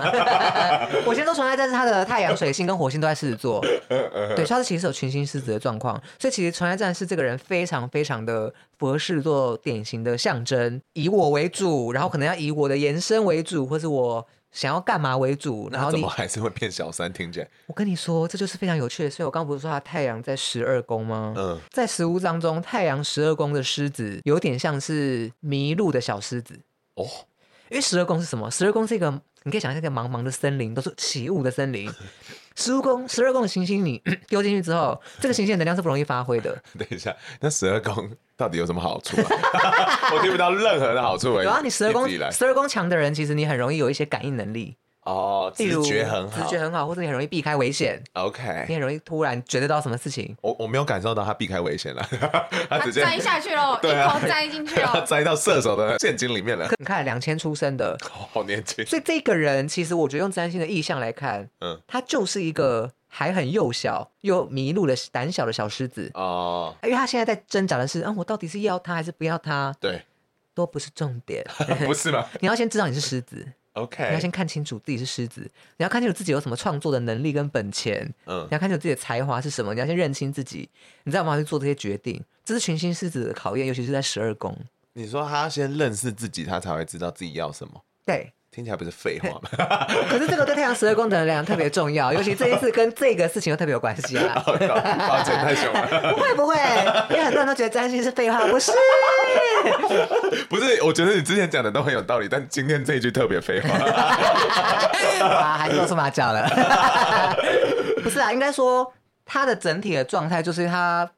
<laughs> 我先说纯爱战士，他的太阳、水星跟火星都在狮子座，<laughs> 对，他是其实有群星狮子的状况，所以其实纯爱战士这个人非常非常的符合狮子座典型的象征，以我为主，然后可能要以我的延伸为主，或是我。想要干嘛为主，然后你怎么还是会变小三？听起来，我跟你说，这就是非常有趣的。所以我刚刚不是说他太阳在十二宫吗？嗯，在十五章中，太阳十二宫的狮子有点像是迷路的小狮子哦。因为十二宫是什么？十二宫是一个，你可以想象一个茫茫的森林，都是起雾的森林。<laughs> 十二宫，十二宫的行星你 <clears throat> 丢进去之后，这个行星的能量是不容易发挥的。<laughs> 等一下，那十二宫到底有什么好处啊？<laughs> 我听不到任何的好处。有啊，你十二宫，十二宫强的人，其实你很容易有一些感应能力。哦，直觉很好，直觉很好，或者你很容易避开危险。OK，你很容易突然觉得到什么事情。我我没有感受到他避开危险了，<laughs> 他直接栽下去了，<laughs> 一头栽进去了，栽到射手的陷阱里面了。你看，两千出生的，好年轻。所以这个人，其实我觉得用占星的意象来看，嗯，他就是一个还很幼小又迷路的胆小的小狮子哦。因为他现在在挣扎的是，嗯，我到底是要他还是不要他？对，都不是重点，<laughs> 不是吗？<laughs> 你要先知道你是狮子。OK，你要先看清楚自己是狮子，你要看清楚自己有什么创作的能力跟本钱，嗯，你要看清楚自己的才华是什么，你要先认清自己，你知道吗？去做这些决定，这是群星狮子的考验，尤其是在十二宫。你说他要先认识自己，他才会知道自己要什么。对。听起来不是废话吗？可是这个对太阳十二宫的能量特别重要，<laughs> 尤其这一次跟这个事情又特别有关系啊！抱歉，太凶了。不会不会，因为很多人都觉得占星是废话，不是？<laughs> 不是，我觉得你之前讲的都很有道理，但今天这一句特别废话。<laughs> 啊，还是露出马脚了？不是啊，应该说他的整体的状态就是他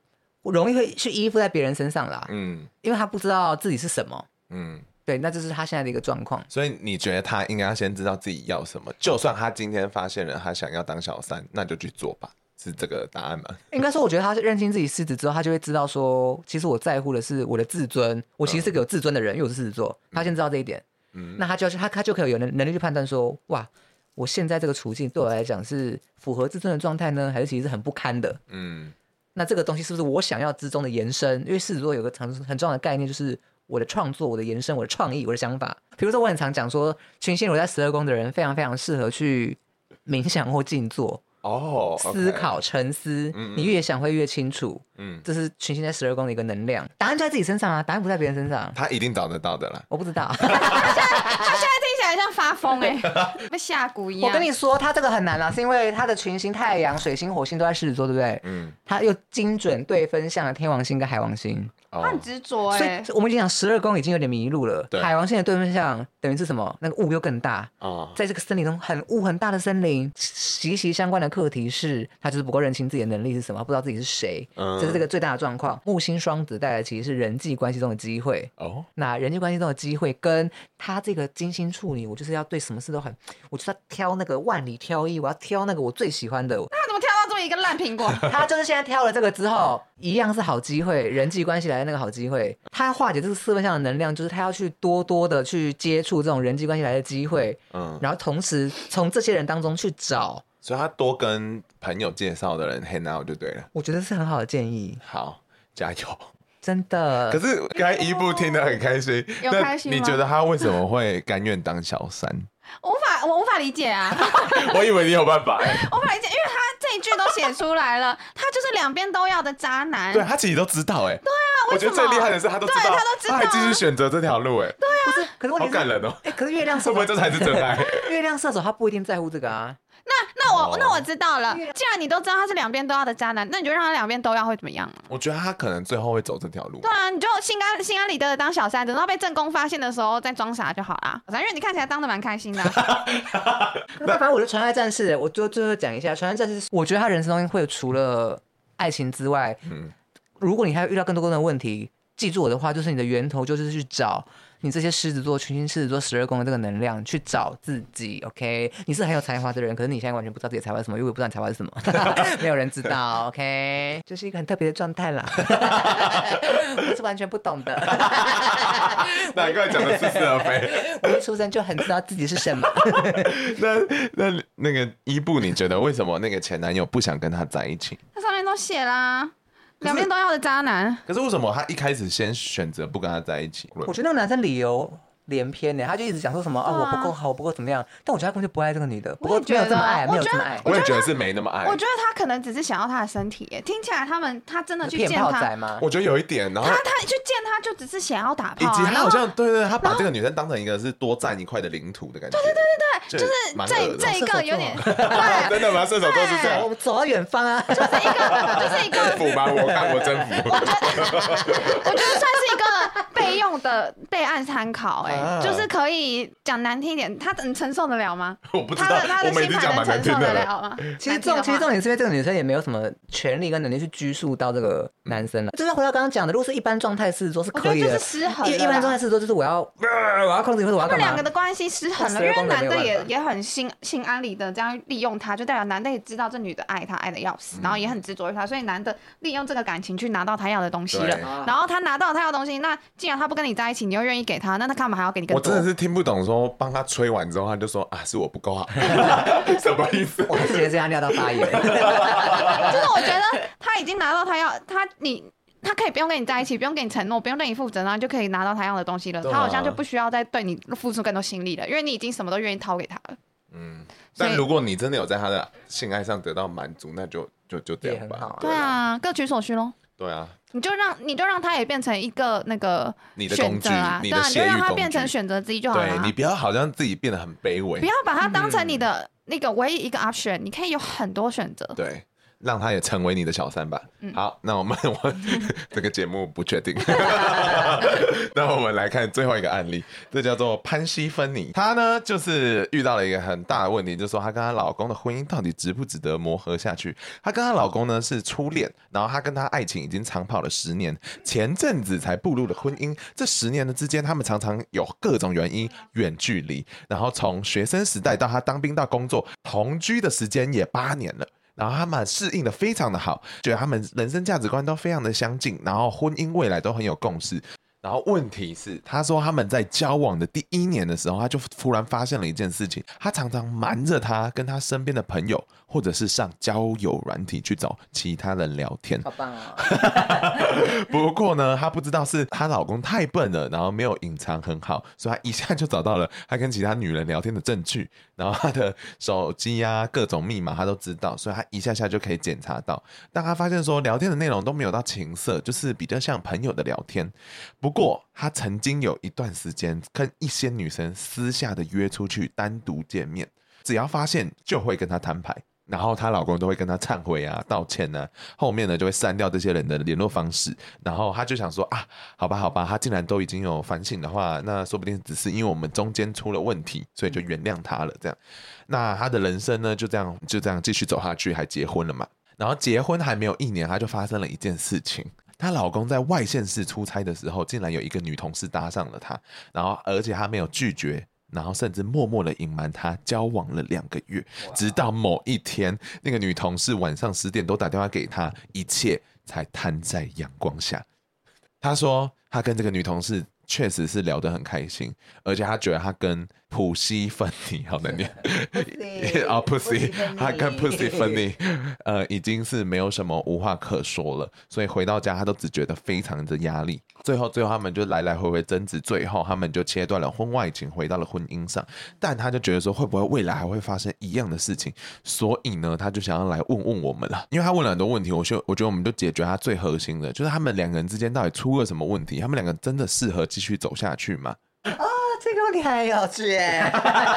容易会去依附在别人身上啦。嗯，因为他不知道自己是什么。嗯。对，那这是他现在的一个状况。所以你觉得他应该要先知道自己要什么？就算他今天发现了他想要当小三，那就去做吧，是这个答案吗？应该说，我觉得他是认清自己狮子之后，他就会知道说，其实我在乎的是我的自尊，我其实是个有自尊的人，因为我是狮子座。他先知道这一点，嗯，那他就要，他他就可以有能能力去判断说，哇，我现在这个处境对我来讲是符合自尊的状态呢，还是其实是很不堪的？嗯，那这个东西是不是我想要之中的延伸？因为狮子座有个很很重要的概念就是。我的创作、我的延伸、我的创意、我的想法。比如说，我很常讲说，群星落在十二宫的人非常非常适合去冥想或静坐。哦，oh, okay. 思考沉思，嗯嗯，你越想会越清楚。嗯，这是群星在十二宫的一个能量。答案就在自己身上啊，答案不在别人身上。他一定找得到的啦。我不知道。<laughs> 他现在他现在听起来像发疯哎、<laughs> 欸，被下蛊一样。我跟你说，他这个很难啊，是因为他的群星太阳、水星、火星都在狮子座，对不对？嗯。他又精准对分向了天王星跟海王星。他很执着哎，所以我们已经讲十二宫已经有点迷路了。对海王星的对分向等于是什么？那个雾又更大啊，在这个森林中很雾很大的森林，息息相关的课题是，他就是不够认清自己的能力是什么，不知道自己是谁，嗯、这是这个最大的状况。木星双子带来其实是人际关系中的机会哦，那人际关系中的机会跟他这个金星处女，我就是要对什么事都很，我就是要挑那个万里挑一，我要挑那个我最喜欢的。那怎么挑到这么一个烂苹果？<laughs> 他就是现在挑了这个之后，一样是好机会，人际关系来的那个好机会。他要化解这个四分相的能量，就是他要去多多的去接触这种人际关系来的机会，嗯，然后同时从这些人当中去找，所以他多跟朋友介绍的人 hang out 就对了。我觉得是很好的建议。好，加油！真的。可是刚才一部听得很开心，有开心？你觉得他为什么会甘愿当小三？无法，我无法理解啊！<laughs> 我以为你有办法。我 <laughs> 无法理解，因为他这一句都写出来了，他就是两边都要的渣男。对，他自己都知道，哎。对啊，我觉得最厉害的是他都知道，他都知道，他还继续选择这条路，哎。对啊。不是，可是好感人哦。哎，可是月亮 <laughs> 射手会不会这才是真爱？月亮射手他不一定在乎这个啊。那那我、oh. 那我知道了，既然你都知道他是两边都要的渣男，那你就让他两边都要会怎么样？我觉得他可能最后会走这条路。对啊，你就心安心安理得的当小三，等到被正宫发现的时候再装傻就好啦。反正你看起来当的蛮开心的、啊。<laughs> 那反正我的纯爱战士，我就最后讲一下纯爱战士，我觉得他人生中会除了爱情之外，嗯，如果你还遇到更多更多的问题，记住我的话，就是你的源头就是去找。你这些狮子座、群星狮子座、十二宫的这个能量去找自己，OK？你是很有才华的人，可是你现在完全不知道自己的才华是什么，因为我不知道你才华是什么，<laughs> 没有人知道，OK？这是一个很特别的状态啦，<laughs> 我是完全不懂的。<laughs> 难怪讲的似是而非。我一出生就很知道自己是什么。那那那个伊布，你觉得为什么那个前男友不想跟他在一起？他上面都写啦。两边都要的渣男，可是为什么他一开始先选择不跟他在一起？我觉得那个男生理由连篇呢，他就一直讲说什么啊，我不够好，我不够怎么样。但我觉得他根本就不爱这个女的，不过没有这么爱，没有这么爱。我也觉得是没那么爱。我觉得他可能只是想要她的身体，听起来他们他真的去见他吗？我觉得有一点，然后他他去见他就只是想要打炮，以及他好像对对，他把这个女生当成一个是多占一块的领土的感觉。对对对对对，就是这这一个有点 <laughs> 真的吗？射手座是这样，我们走到远方啊，就是一个就是一个征服吗？我看过征服。我觉得我觉得算是一个备用的备案参考，哎，就是可以。讲难听一点，他能承受得了吗？<laughs> 我不知道，他的心态能承受得了吗？其实重，其实重点是因为这个女生也没有什么权利跟能力去拘束到这个男生了。就是回到刚刚讲的，如果是一般状态，狮子座是可以的。失衡。一一般状态，是说就是我要，我要控制，或者我要干嘛？他们两个的关系失衡了，因为男的也也很心心安理得这样利用他，就代表男的也知道这女的爱他爱的要死，然后也很执着于他，所以男的利用这个感情去拿到他要的东西了。然后他拿到他要的东西，那既然他不跟你在一起，你又愿意给他，那他干嘛还要给你更多？我真的是听不懂说。帮他吹完之后，他就说啊，是我不够好，<laughs> <laughs> 什么意思？我还是觉得这样尿到发炎。<laughs> 就是我觉得他已经拿到他要他你他可以不用跟你在一起，不用给你承诺，不用对你负责，然后就可以拿到他要的东西了。啊、他好像就不需要再对你付出更多心力了，因为你已经什么都愿意掏给他了。嗯，但如果你真的有在他的性爱上得到满足，那就就就这样吧。啊对啊，各取所需喽。对啊。你就让你就让他也变成一个那个你的工具啊，对啊，你就让他变成选择之一就好了。对，你不要好像自己变得很卑微，不要把它当成你的那个唯一一个 option，你可以有很多选择。对。让他也成为你的小三吧。嗯、好，那我们我 <laughs> 这个节目不确定。那我们来看最后一个案例，这叫做潘西芬妮。她呢，就是遇到了一个很大的问题，就是说她跟她老公的婚姻到底值不值得磨合下去？她跟她老公呢是初恋，然后她跟她爱情已经长跑了十年，前阵子才步入了婚姻。这十年的之间，他们常常有各种原因远距离，然后从学生时代到她当兵到工作，同居的时间也八年了。然后他们适应的非常的好，觉得他们人生价值观都非常的相近，然后婚姻未来都很有共识。然后问题是，他说他们在交往的第一年的时候，他就突然发现了一件事情，他常常瞒着他跟他身边的朋友，或者是上交友软体去找其他人聊天。好棒哦！<laughs> 不过呢，她不知道是她老公太笨了，然后没有隐藏很好，所以她一下就找到了她跟其他女人聊天的证据，然后她的手机啊各种密码她都知道，所以她一下下就可以检查到。但她发现说聊天的内容都没有到情色，就是比较像朋友的聊天。不过，她曾经有一段时间跟一些女生私下的约出去单独见面，只要发现就会跟他摊牌，然后她老公都会跟她忏悔啊、道歉呢、啊，后面呢就会删掉这些人的联络方式，然后她就想说啊，好吧，好吧，她竟然都已经有反省的话，那说不定只是因为我们中间出了问题，所以就原谅他了。这样，那她的人生呢就这样就这样继续走下去，还结婚了嘛？然后结婚还没有一年，她就发生了一件事情。她老公在外县市出差的时候，竟然有一个女同事搭上了他，然后而且他没有拒绝，然后甚至默默的隐瞒他交往了两个月，直到某一天，那个女同事晚上十点都打电话给他，一切才摊在阳光下。他说他跟这个女同事。确实是聊得很开心，而且他觉得他跟普西芬尼好难念，啊普西，他跟普西芬尼，呃，已经是没有什么无话可说了，所以回到家他都只觉得非常的压力。最后，最后他们就来来回回争执，最后他们就切断了婚外情，回到了婚姻上。但他就觉得说，会不会未来还会发生一样的事情？所以呢，他就想要来问问我们了。因为他问了很多问题，我就我觉得我们就解决他最核心的，就是他们两个人之间到底出了什么问题？他们两个真的适合继续走下去吗？哦，这个问题很有趣耶，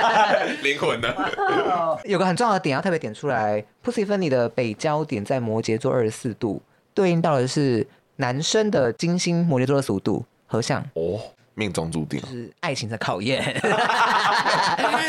<laughs> 灵魂的？<laughs> 有个很重要的点要特别点出来，Pussyphony 的北焦点在摩羯座二十四度，对应到的是。男生的金星摩羯座的速度合相哦，命中注定是爱情的考验，<laughs>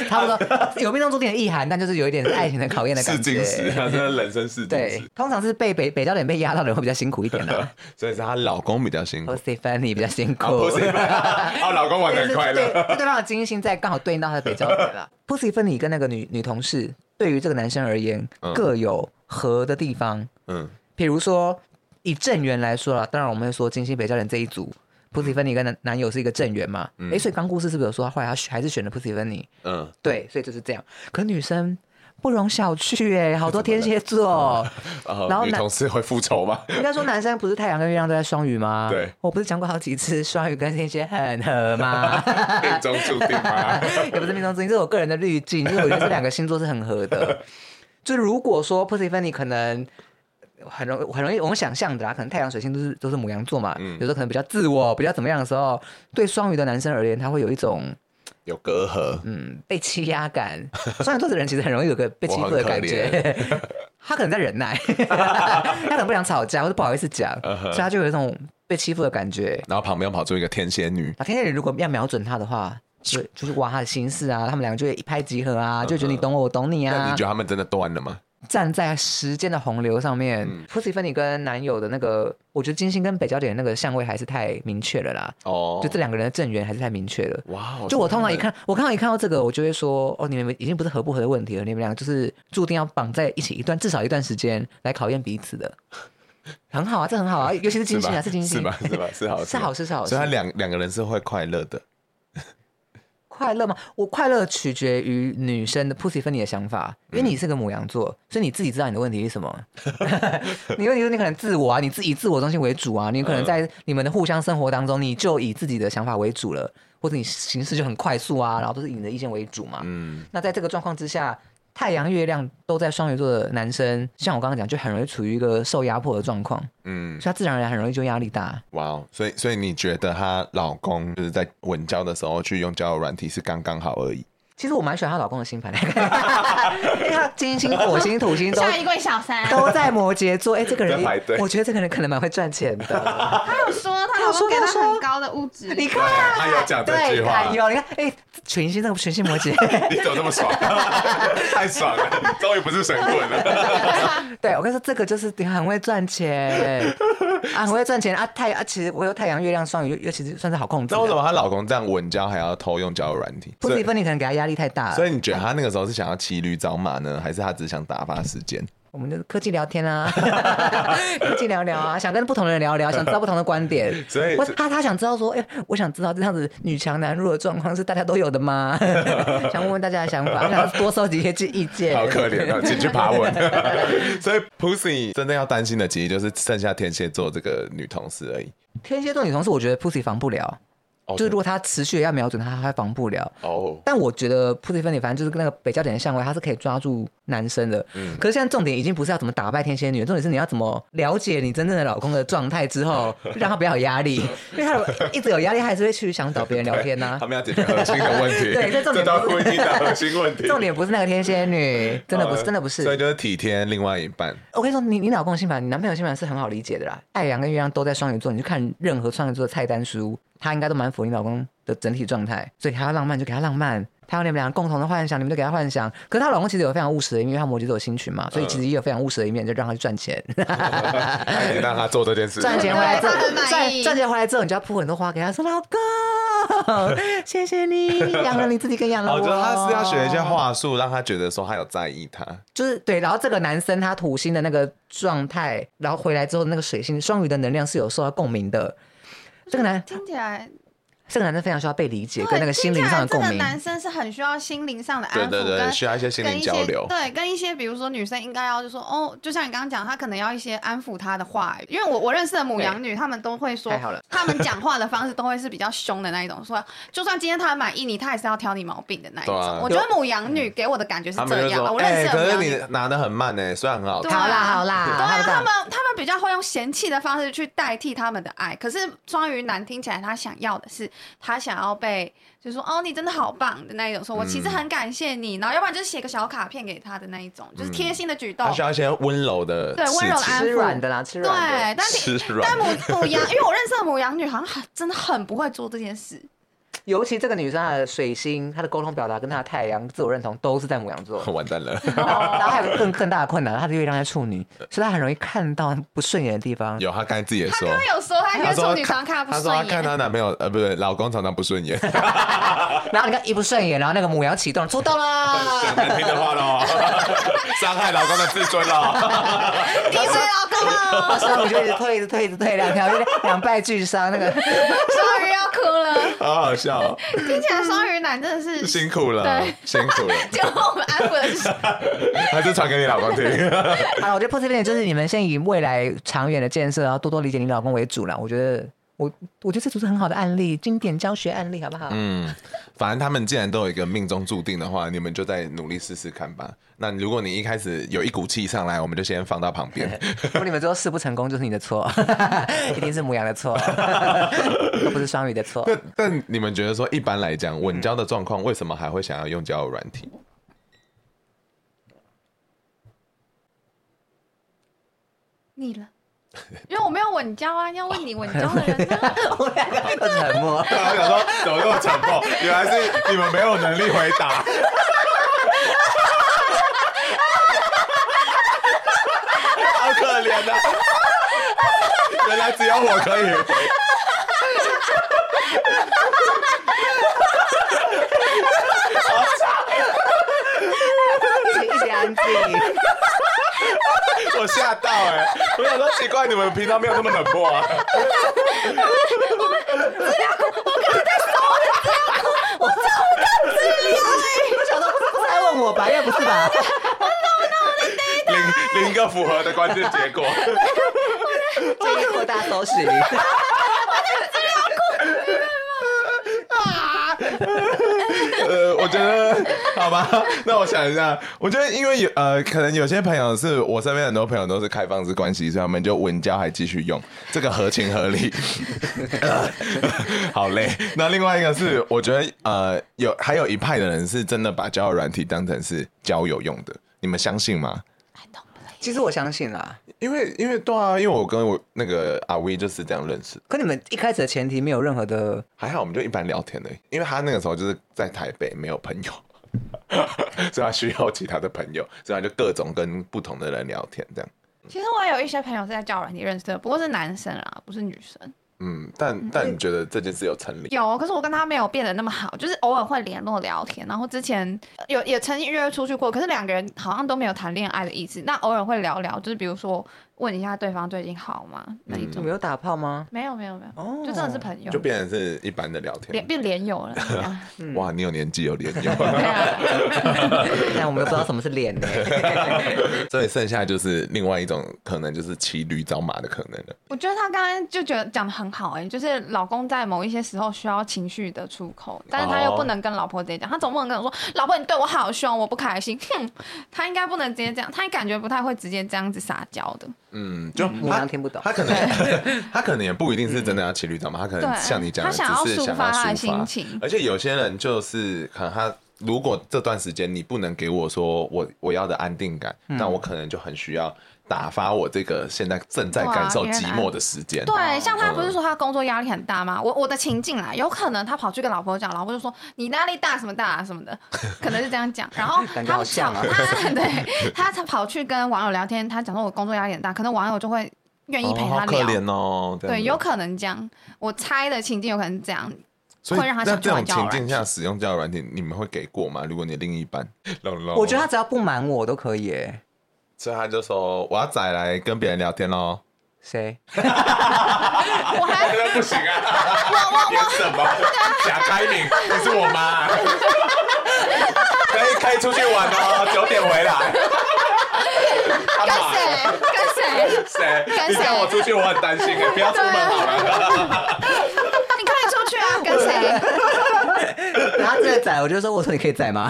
差不多有命中注定的意涵，但就是有一点爱情的考验的感觉。是金石，人生是金石。对，通常是被北北交点被压到的人会比较辛苦一点的，<laughs> 所以是她老公比较辛苦，Pussyphony 比较辛苦。哦，<laughs> 老公玩的很快乐，对，对方的金星在刚好对应到他的北交点了。Pussy f a n n y 跟那个女女同事，对于这个男生而言，各有合的地方。嗯，比如说。以正缘来说啦，当然我们会说金星北交点这一组，Pussyphony 跟男男友是一个正缘嘛。哎、嗯欸，所以刚故事是不是有说他后来他还是选了 Pussyphony？嗯，对，所以就是这样。可女生不容小觑哎、欸，好多天蝎座，嗯 <laughs> <laughs> 然后男同事会复仇吗？<laughs> 应该说男生不是太阳跟月亮都在双鱼吗？对，我不是讲过好几次双鱼跟天蝎很合吗？命中注定吗？也不是命中注定，这是我个人的滤镜，就是我觉得这两个星座是很合的。就如果说 Pussyphony 可能。很容很容易，我们想象的啦，可能太阳水星都是都是母羊座嘛，嗯、有时候可能比较自我，比较怎么样的时候，对双鱼的男生而言，他会有一种有隔阂，嗯，被欺压感。<laughs> 双鱼座的人其实很容易有个被欺负的感觉，<laughs> <laughs> 他可能在忍耐，他可能不想吵架，或者不好意思讲，嗯、所以他就有一种被欺负的感觉。然后旁边跑出一个天蝎女，啊，天蝎女如果要瞄准他的话，就就是挖他的心事啊，他们两个就会一拍即合啊，就觉得你懂我，我懂你啊。那你觉得他们真的断了吗？站在时间的洪流上面，Pussyphony 跟男友的那个，我觉得金星跟北交点那个相位还是太明确了啦。哦，就这两个人的正缘还是太明确了。哇，就我通常一看，我看到一看到这个，我就会说，哦，你们已经不是合不合的问题了，你们两个就是注定要绑在一起一段至少一段时间来考验彼此的。<laughs> 很好啊，这很好啊，尤其是金星啊，是金星，是吧？是吧？是好，是好，是好。所以他两两个人是会快乐的。快乐吗？我快乐取决于女生的 Pussyphony 的想法，因为你是个母羊座，所以你自己知道你的问题是什么。<laughs> 你问题是你可能自我啊，你自己以自我中心为主啊，你可能在你们的互相生活当中，你就以自己的想法为主了，或者你行事就很快速啊，然后都是以你的意见为主嘛。嗯，那在这个状况之下。太阳、月亮都在双鱼座的男生，像我刚刚讲，就很容易处于一个受压迫的状况。嗯，所以他自然而然很容易就压力大。哇哦，所以所以你觉得她老公就是在稳交的时候去用交友软体是刚刚好而已？其实我蛮喜欢她老公的星盘的，<laughs> 因为他金星、火星、土星都下一位小三都在摩羯座。哎，这个人，我觉得这个人可能蛮会赚钱的。他有说，他有说给他很高的物质，你看，他有讲这句话。有，你看，哎，全星那个全星摩羯，<laughs> 你怎么那么爽？<laughs> 太爽了，终于不是神棍了。对，我跟你说，这个就是你很会赚钱啊，很会赚钱啊。太啊，其实我有太阳、月亮、双鱼，又其实算是好控制。那为什么她老公这样稳交还要偷用交友软体？Pussyphony 可能给他压力太大了，所以你觉得他那个时候是想要骑驴找马呢，还是他只想打发时间？我们就是科技聊天啊，<laughs> 科技聊聊啊，想跟不同的人聊聊，<laughs> 想知道不同的观点。所以他他想知道说，哎、欸，我想知道这样子女强男弱的状况是大家都有的吗？<laughs> 想问问大家的想法，想多收集一些意见。好可怜啊，请去爬文。所以 Pussy 真的要担心的其实就是剩下天蝎座这个女同事而已。天蝎座女同事，我觉得 Pussy 防不了。就是如果他持续要瞄准他，还防不了。哦。但我觉得 Pussy 芬妮反正就是那个北焦点的相位，他是可以抓住男生的。嗯。可是现在重点已经不是要怎么打败天蝎女，重点是你要怎么了解你真正的老公的状态之后，<laughs> 让他不要有压力。因为他一直有压力，他还是会去想找别人聊天呐。他们要解决核心的问题。对，这重点。这婚姻的核心问题。重点不是那个天蝎女，真的不是，真的不是。所以就是体贴另外一半。我跟你说，你你老公的心盘，你男朋友心盘是很好理解的啦。太阳跟月亮都在双鱼座，你去看任何双鱼座的菜单书。他应该都蛮符合你老公的整体状态，所以他要浪漫就给他浪漫，他有你们两个共同的幻想，你们就给他幻想。可是她老公其实有非常务实的，因为他摩羯座有星群嘛，所以其实也有非常务实的一面，就让他去赚钱，让 <laughs> 他做这件事，赚钱回来之后，赚赚钱回来之后，你就要铺很多花给他，说老公，谢谢你养了你自己跟养了我。我觉得他是要学一些话术，让他觉得说他有在意他，就是对。然后这个男生他土星的那个状态，然后回来之后那个水星双鱼的能量是有受到共鸣的。这个男听起来。这个男生非常需要被理解，跟那个心灵上的共鸣。这个男生是很需要心灵上的安抚，对对对，需要一些心灵交流。对，跟一些比如说女生应该要就说哦，就像你刚刚讲，他可能要一些安抚他的话语。因为我我认识的母羊女，她们都会说，<laughs> 她们讲话的方式都会是比较凶的那一种，说就算今天他满意你，他也是要挑你毛病的那一种。我觉得母羊女给我的感觉是这样。我认识的牡羊女，可是你拿的很慢呢，虽然很好。好啦好啦，对啊，他们他们比较会用嫌弃的方式去代替他们的爱。可是双鱼男听起来他想要的是，他想要。被就是说哦，你真的好棒的那一种，说我其实很感谢你，然后要不然就是写个小卡片给他的那一种，就是贴心的举动。他需要一些温柔的，对温柔的安抚，吃软的啦，吃软的。对，但是但母母羊，因为我认识的母羊女好像很真的很不会做这件事。尤其这个女生，她的水星、她的沟通表达跟她的太阳自我认同都是在母羊座，<laughs> 完蛋了。然后，然后还有更更大的困难，她的月亮在处女，所以她很容易看到不顺眼的地方。有，她刚才自己也说，她刚刚有说，她因为处女常看不顺眼。她说她看她男朋友，呃，不对，老公常常不顺眼。<laughs> 然后你看一不顺眼，然后那个母羊启动出动了，难听的话喽，伤害老公的自尊 <laughs> 了，诋毁老公了。双鱼就一直退，一直退，一直退，两条两败俱伤，那个双鱼要哭了，好好笑。听起来双鱼男真的是辛苦了，对，辛苦了。<laughs> 就我们安抚的是，<laughs> 还是传给你老公听。<laughs> 好了，我觉得 Pussy 芬妮就是你们先以未来长远的建设，然后多多理解你老公为主了。我觉得。我我觉得这组是很好的案例，经典教学案例，好不好？嗯，反正他们既然都有一个命中注定的话，你们就再努力试试看吧。那如果你一开始有一股气上来，我们就先放到旁边。<laughs> 如果你们最后试不成功，就是你的错，<laughs> 一定是母羊的错，<laughs> 都不是双鱼的错。但但你们觉得说，一般来讲，稳交的状况，为什么还会想要用交友软体？你了。因为我没有稳交啊，要问你稳交的人呢、啊。我两个都沉默。我想说，怎么那么沉默？原来是你们没有能力回答。<laughs> 原来只有我可以回。好吵！一起安静。我吓到哎、欸！我想说奇怪，你们平常没有那么冷漠啊。我们资料库，我刚才在搜我的资料库，我找不到资料哎。我想说，不是在问我吧？应该不是吧。<laughs> 零零个符合的关键结果。<laughs> 这个扩大搜寻。<laughs> 呃，我觉得好吧，那我想一下，我觉得因为有呃，可能有些朋友是我身边很多朋友都是开放式关系，所以他们就稳交还继续用，这个合情合理。<laughs> 好嘞，那另外一个是，我觉得呃，有还有一派的人是真的把交友软体当成是交友用的，你们相信吗？其实我相信啦，因为因为对啊，因为我跟我那个阿威就是这样认识。可你们一开始的前提没有任何的，还好，我们就一般聊天的。因为他那个时候就是在台北没有朋友，<laughs> 所以他需要其他的朋友，所以他就各种跟不同的人聊天这样。其实我有一些朋友是在交友软体认识的，不过是男生啊，不是女生。嗯，但但你觉得这件事有成立？有，可是我跟他没有变得那么好，就是偶尔会联络聊天，然后之前有也曾经约出去过，可是两个人好像都没有谈恋爱的意思。那偶尔会聊聊，就是比如说。问一下对方最近好吗？那一种没有打炮吗？没有没有没有，哦就真的是朋友，就变成是一般的聊天，连变连友了。<laughs> 哇，你有年纪有连友，<laughs> 现在 <laughs> 我们又不知道什么是连的，所以剩下就是另外一种可能，就是骑驴找马的可能了。我觉得他刚刚就觉得讲的很好，哎，就是老公在某一些时候需要情绪的出口，但是他又不能跟老婆直接讲，他总不能跟我说，老婆你对我好凶，我不开心。哼，他应该不能直接这样，他感觉不太会直接这样子撒娇的。嗯，就他听不懂，他可能 <laughs> 他可能也不一定是真的要骑驴找马，他可能像你讲的，只是想要抒发他的心情。而且有些人就是可能他如果这段时间你不能给我说我我要的安定感，那我可能就很需要。打发我这个现在正在感受寂寞的时间。对，像他不是说他工作压力很大吗？嗯、我我的情境啊，有可能他跑去跟老婆讲，老婆就说你压力大什么大啊什么的，<laughs> 可能是这样讲。然后 <laughs> 他跑，啊、他 <laughs> 对他他跑去跟网友聊天，他讲说我工作压力很大，可能网友就会愿意陪他聊。哦、可怜哦，对，有可能这样。我猜的情境有可能是这样，所以会让他想这种情境下使用交友软体，你们会给过吗？如果你另一半，我觉得他只要不瞒我都可以。所以他就说：“我要再来跟别人聊天喽。”谁？我还不行啊！我我什么？假开明？你是我妈？可以可以出去玩哦，九点回来。跟谁？跟谁？谁？你叫我出去，我很担心哎，不要出门好了。你可以出去啊，跟谁？然后这个载，我就说：“我说你可以载吗？”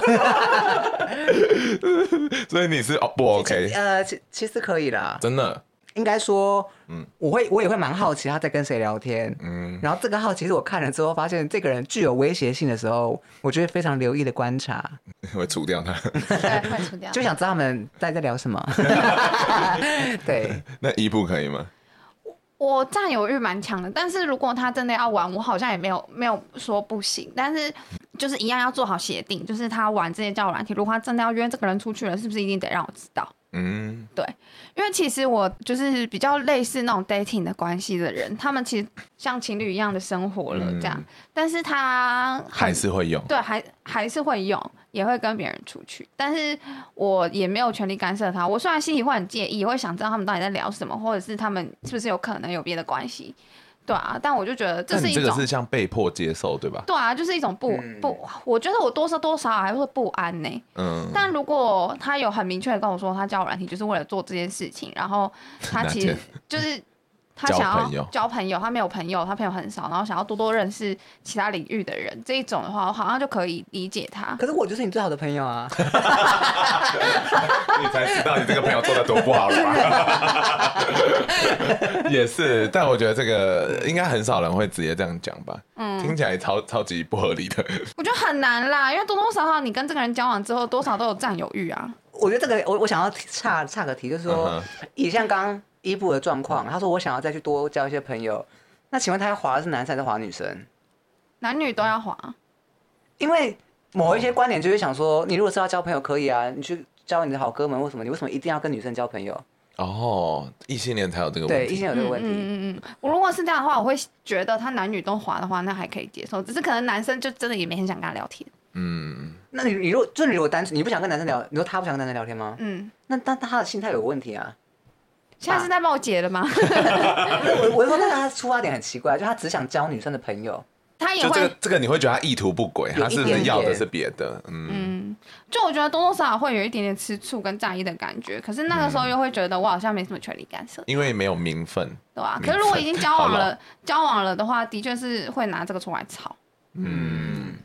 <laughs> 所以你是哦不 OK？呃，其其实可以啦，真的。应该说，嗯，我会我也会蛮好奇他在跟谁聊天，嗯，然后这个好奇是我看了之后发现这个人具有威胁性的时候，我就会非常留意的观察，<laughs> 会除掉他，对，<laughs> 会除掉，就想知道他们在在聊什么。对，那一步可以吗？我占有欲蛮强的，但是如果他真的要玩，我好像也没有没有说不行，但是。就是一样要做好协定，就是他玩这些交友软体，如果他真的要约这个人出去了，是不是一定得让我知道？嗯，对，因为其实我就是比较类似那种 dating 的关系的人，他们其实像情侣一样的生活了这样，嗯、但是他还是会用，对，还还是会用，也会跟别人出去，但是我也没有权利干涉他。我虽然心里会很介意，会想知道他们到底在聊什么，或者是他们是不是有可能有别的关系。对啊，但我就觉得这是一种，这个是像被迫接受，对吧？对啊，就是一种不不，我觉得我多少多少还会不安呢。嗯。但如果他有很明确的跟我说，他叫我软体就是为了做这件事情，然后他 <laughs> 其实就是。他想要交朋友，他没有朋友，他朋友很少，然后想要多多认识其他领域的人，这一种的话，我好像就可以理解他。可是我就是你最好的朋友啊！<laughs> 你才知道你这个朋友做的多不好了吧？<laughs> 也是，但我觉得这个应该很少人会直接这样讲吧？嗯，听起来超超级不合理的。我觉得很难啦，因为多多少少你跟这个人交往之后，多少都有占有欲啊。我觉得这个，我我想要岔岔个题，就是说，以像刚刚。伊布的状况，他说我想要再去多交一些朋友，那请问他要滑的是男生还是滑女生？男女都要滑，因为某一些观点就会想说，你如果是要交朋友可以啊，你去交你的好哥们，为什么你为什么一定要跟女生交朋友？哦，异性恋才有这个问题，对，异性恋有这个问题。嗯嗯嗯，我如果是这样的话，我会觉得他男女都滑的话，那还可以接受，只是可能男生就真的也没很想跟他聊天。嗯，那你你如果就你如果单纯你不想跟男生聊，你说他不想跟男生聊天吗？嗯，那但他的心态有个问题啊。现在是在冒结了吗？我我说那个他出发点很奇怪，就他只想交女生的朋友，他也会就这个这个你会觉得他意图不轨，他是不是要的是别的？嗯嗯，就我觉得多多少少会有一点点吃醋跟在意的感觉，可是那个时候又会觉得我好像没什么权利干涉，因为没有名分，对吧？可是如果已经交往了，交往了的话，的确是会拿这个出来吵。嗯，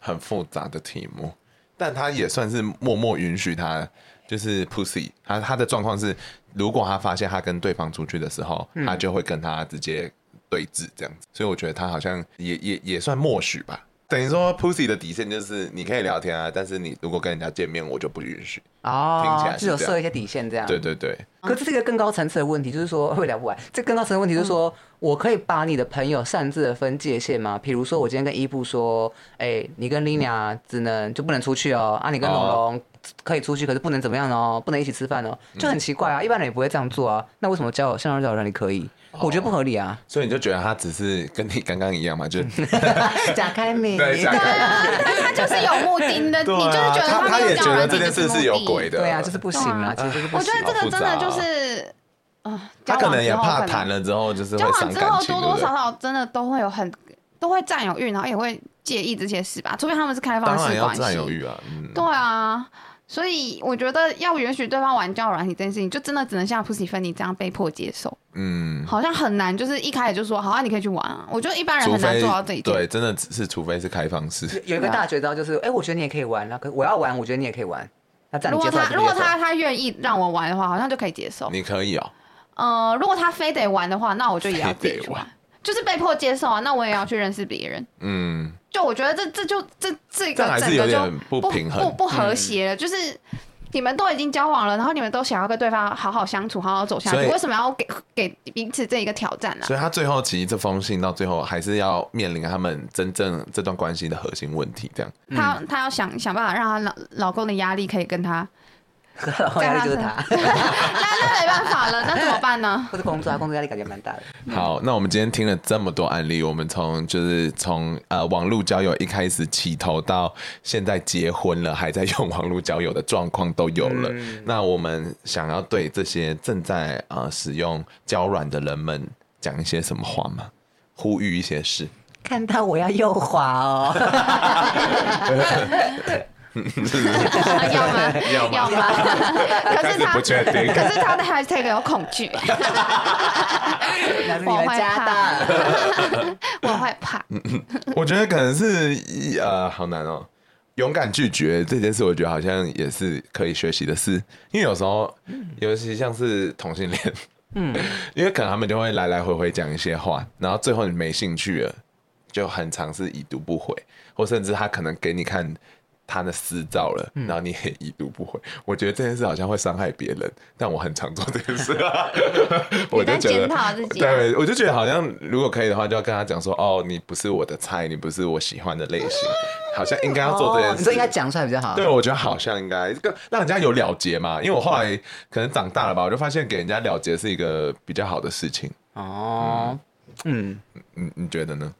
很复杂的题目，但他也算是默默允许他。就是 pussy，他他的状况是，如果他发现他跟对方出去的时候，嗯、他就会跟他直接对峙这样子，所以我觉得他好像也也也算默许吧。等于说 pussy 的底线就是你可以聊天啊，但是你如果跟人家见面，我就不允许。哦，听起来是有设一些底线这样。对对对。可是这是一个更高层次的问题，就是说会聊不完。这更高层次的问题就是说，嗯、我可以把你的朋友擅自的分界线吗？比如说，我今天跟伊布说，哎、欸，你跟 Lina 只能就不能出去哦，啊，你跟龙龙可以出去，可是不能怎么样哦，不能一起吃饭哦，就很奇怪啊，一般人也不会这样做啊。那为什么交友像交友让你可以？我觉得不合理啊。所以你就觉得他只是跟你刚刚一样嘛，就 <laughs> 假开明，<laughs> 对，假开明，但他就是有目的的，你就是觉得他他也觉得这件事是有鬼的，对啊，就是不行啊，其实就是不行。我觉得这个真的就是。他可能也怕谈了之后就是会伤感情。交往之后多多少少真的都会有很都会占有欲，然后也会介意这些事吧。除非他们是开放式关系。占有欲啊，嗯。对啊，所以我觉得要允许对方玩交友软体这件事情，就真的只能像 Pussyfany 这样被迫接受。嗯，好像很难，就是一开始就说好啊，你可以去玩啊。我觉得一般人很难做到这一点。对，真的只是除非是开放式。有一个大绝招就是，哎、欸，我觉得你也可以玩，那可我要玩，我觉得你也可以玩。那这样如果他如果他他愿意让我玩的话，好像就可以接受。你可以哦。呃，如果他非得玩的话，那我就也要自己玩，就是被迫接受啊。那我也要去认识别人。嗯，就我觉得这这就这这个整个就不平衡、不不和谐了。就是你们都已经交往了，然后你们都想要跟对方好好相处、好好走下去，为什么要给给彼此这一个挑战呢？所以他最后其实这封信到最后还是要面临他们真正这段关系的核心问题。这样，他他要想想办法让他老老公的压力可以跟 <laughs> 他。压力就是他，那那没办法了，那怎么办呢？<laughs> 或者工作啊，工作压力感觉蛮大的。好，那我们今天听了这么多案例，我们从就是从呃网络交友一开始起头到现在结婚了还在用网络交友的状况都有了。嗯、那我们想要对这些正在呃使用交软的人们讲一些什么话吗？呼吁一些事。看到我要右滑哦。要吗？要吗？可是他，可是他的 hashtag 有恐惧。<laughs> 我会怕，我会怕。我觉得可能是呃，好难哦。勇敢拒绝这件事，我觉得好像也是可以学习的事。因为有时候，尤其像是同性恋，嗯，<laughs> 因为可能他们就会来来回回讲一些话，然后最后你没兴趣了，就很常是已读不回，或甚至他可能给你看。他的私照了，然后你也已读不回。嗯、我觉得这件事好像会伤害别人，但我很常做这件事。<laughs> 我就觉得，对，我就觉得好像如果可以的话，就要跟他讲说：“哦，你不是我的菜，你不是我喜欢的类型。”好像应该要做这件事，哦、你这应该讲出来比较好。对，我觉得好像应该这个让人家有了结嘛。因为我后来可能长大了吧，我就发现给人家了结是一个比较好的事情。哦，嗯，你你觉得呢？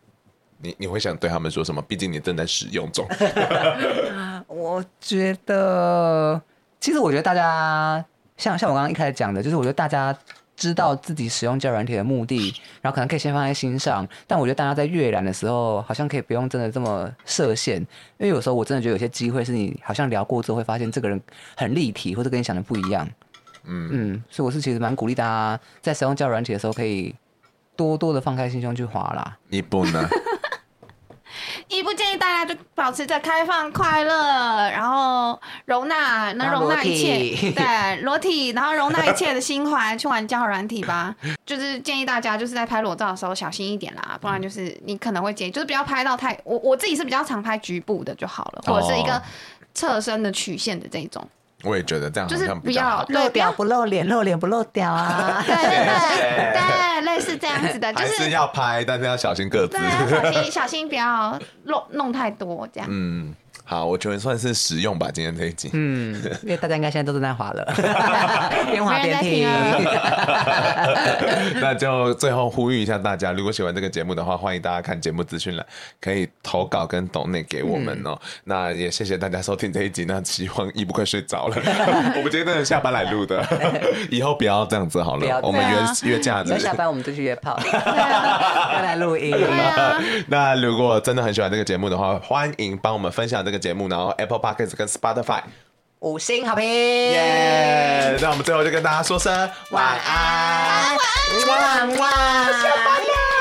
你你会想对他们说什么？毕竟你正在使用中。<laughs> 我觉得，其实我觉得大家像像我刚刚一开始讲的，就是我觉得大家知道自己使用交软体的目的，然后可能可以先放在心上。但我觉得大家在阅览的时候，好像可以不用真的这么设限，因为有时候我真的觉得有些机会是你好像聊过之后会发现这个人很立体，或者跟你想的不一样。嗯嗯，所以我是其实蛮鼓励大家在使用交软体的时候，可以多多的放开心胸去滑啦。你不能。一不建议大家就保持着开放、快乐，然后容纳能容纳一切，对裸体，然后容纳一切的心怀去玩交友软体吧。就是建议大家就是在拍裸照的时候小心一点啦，不然就是你可能会建议就是不要拍到太我我自己是比较常拍局部的就好了，或者是一个侧身的曲线的这种。我也觉得这样就是不要露屌不露脸，露脸不露屌啊。<laughs> 对对对对，类似这样子的，<laughs> 就是要拍，但是要小心个子，小心 <laughs> 小心不要弄弄太多这样。嗯。好，我觉得算是实用吧，今天这一集。嗯，<laughs> 因为大家应该现在都是在滑了，<laughs> 边滑边听。<laughs> 那就最后呼吁一下大家，如果喜欢这个节目的话，欢迎大家看节目资讯栏，可以投稿跟抖内给我们哦、喔。嗯、那也谢谢大家收听这一集，那希望一不快睡着了。我们今天真的下班来录的，以后不要这样子好了，我们约约假日。下班我们就去约炮，要来录音。那如果真的很喜欢这个节目的话，欢迎帮我们分享这个。节目，然后 Apple Podcast 跟 Spotify 五星好评，耶！那我们最后就跟大家说声晚安，晚安，晚安，晚安。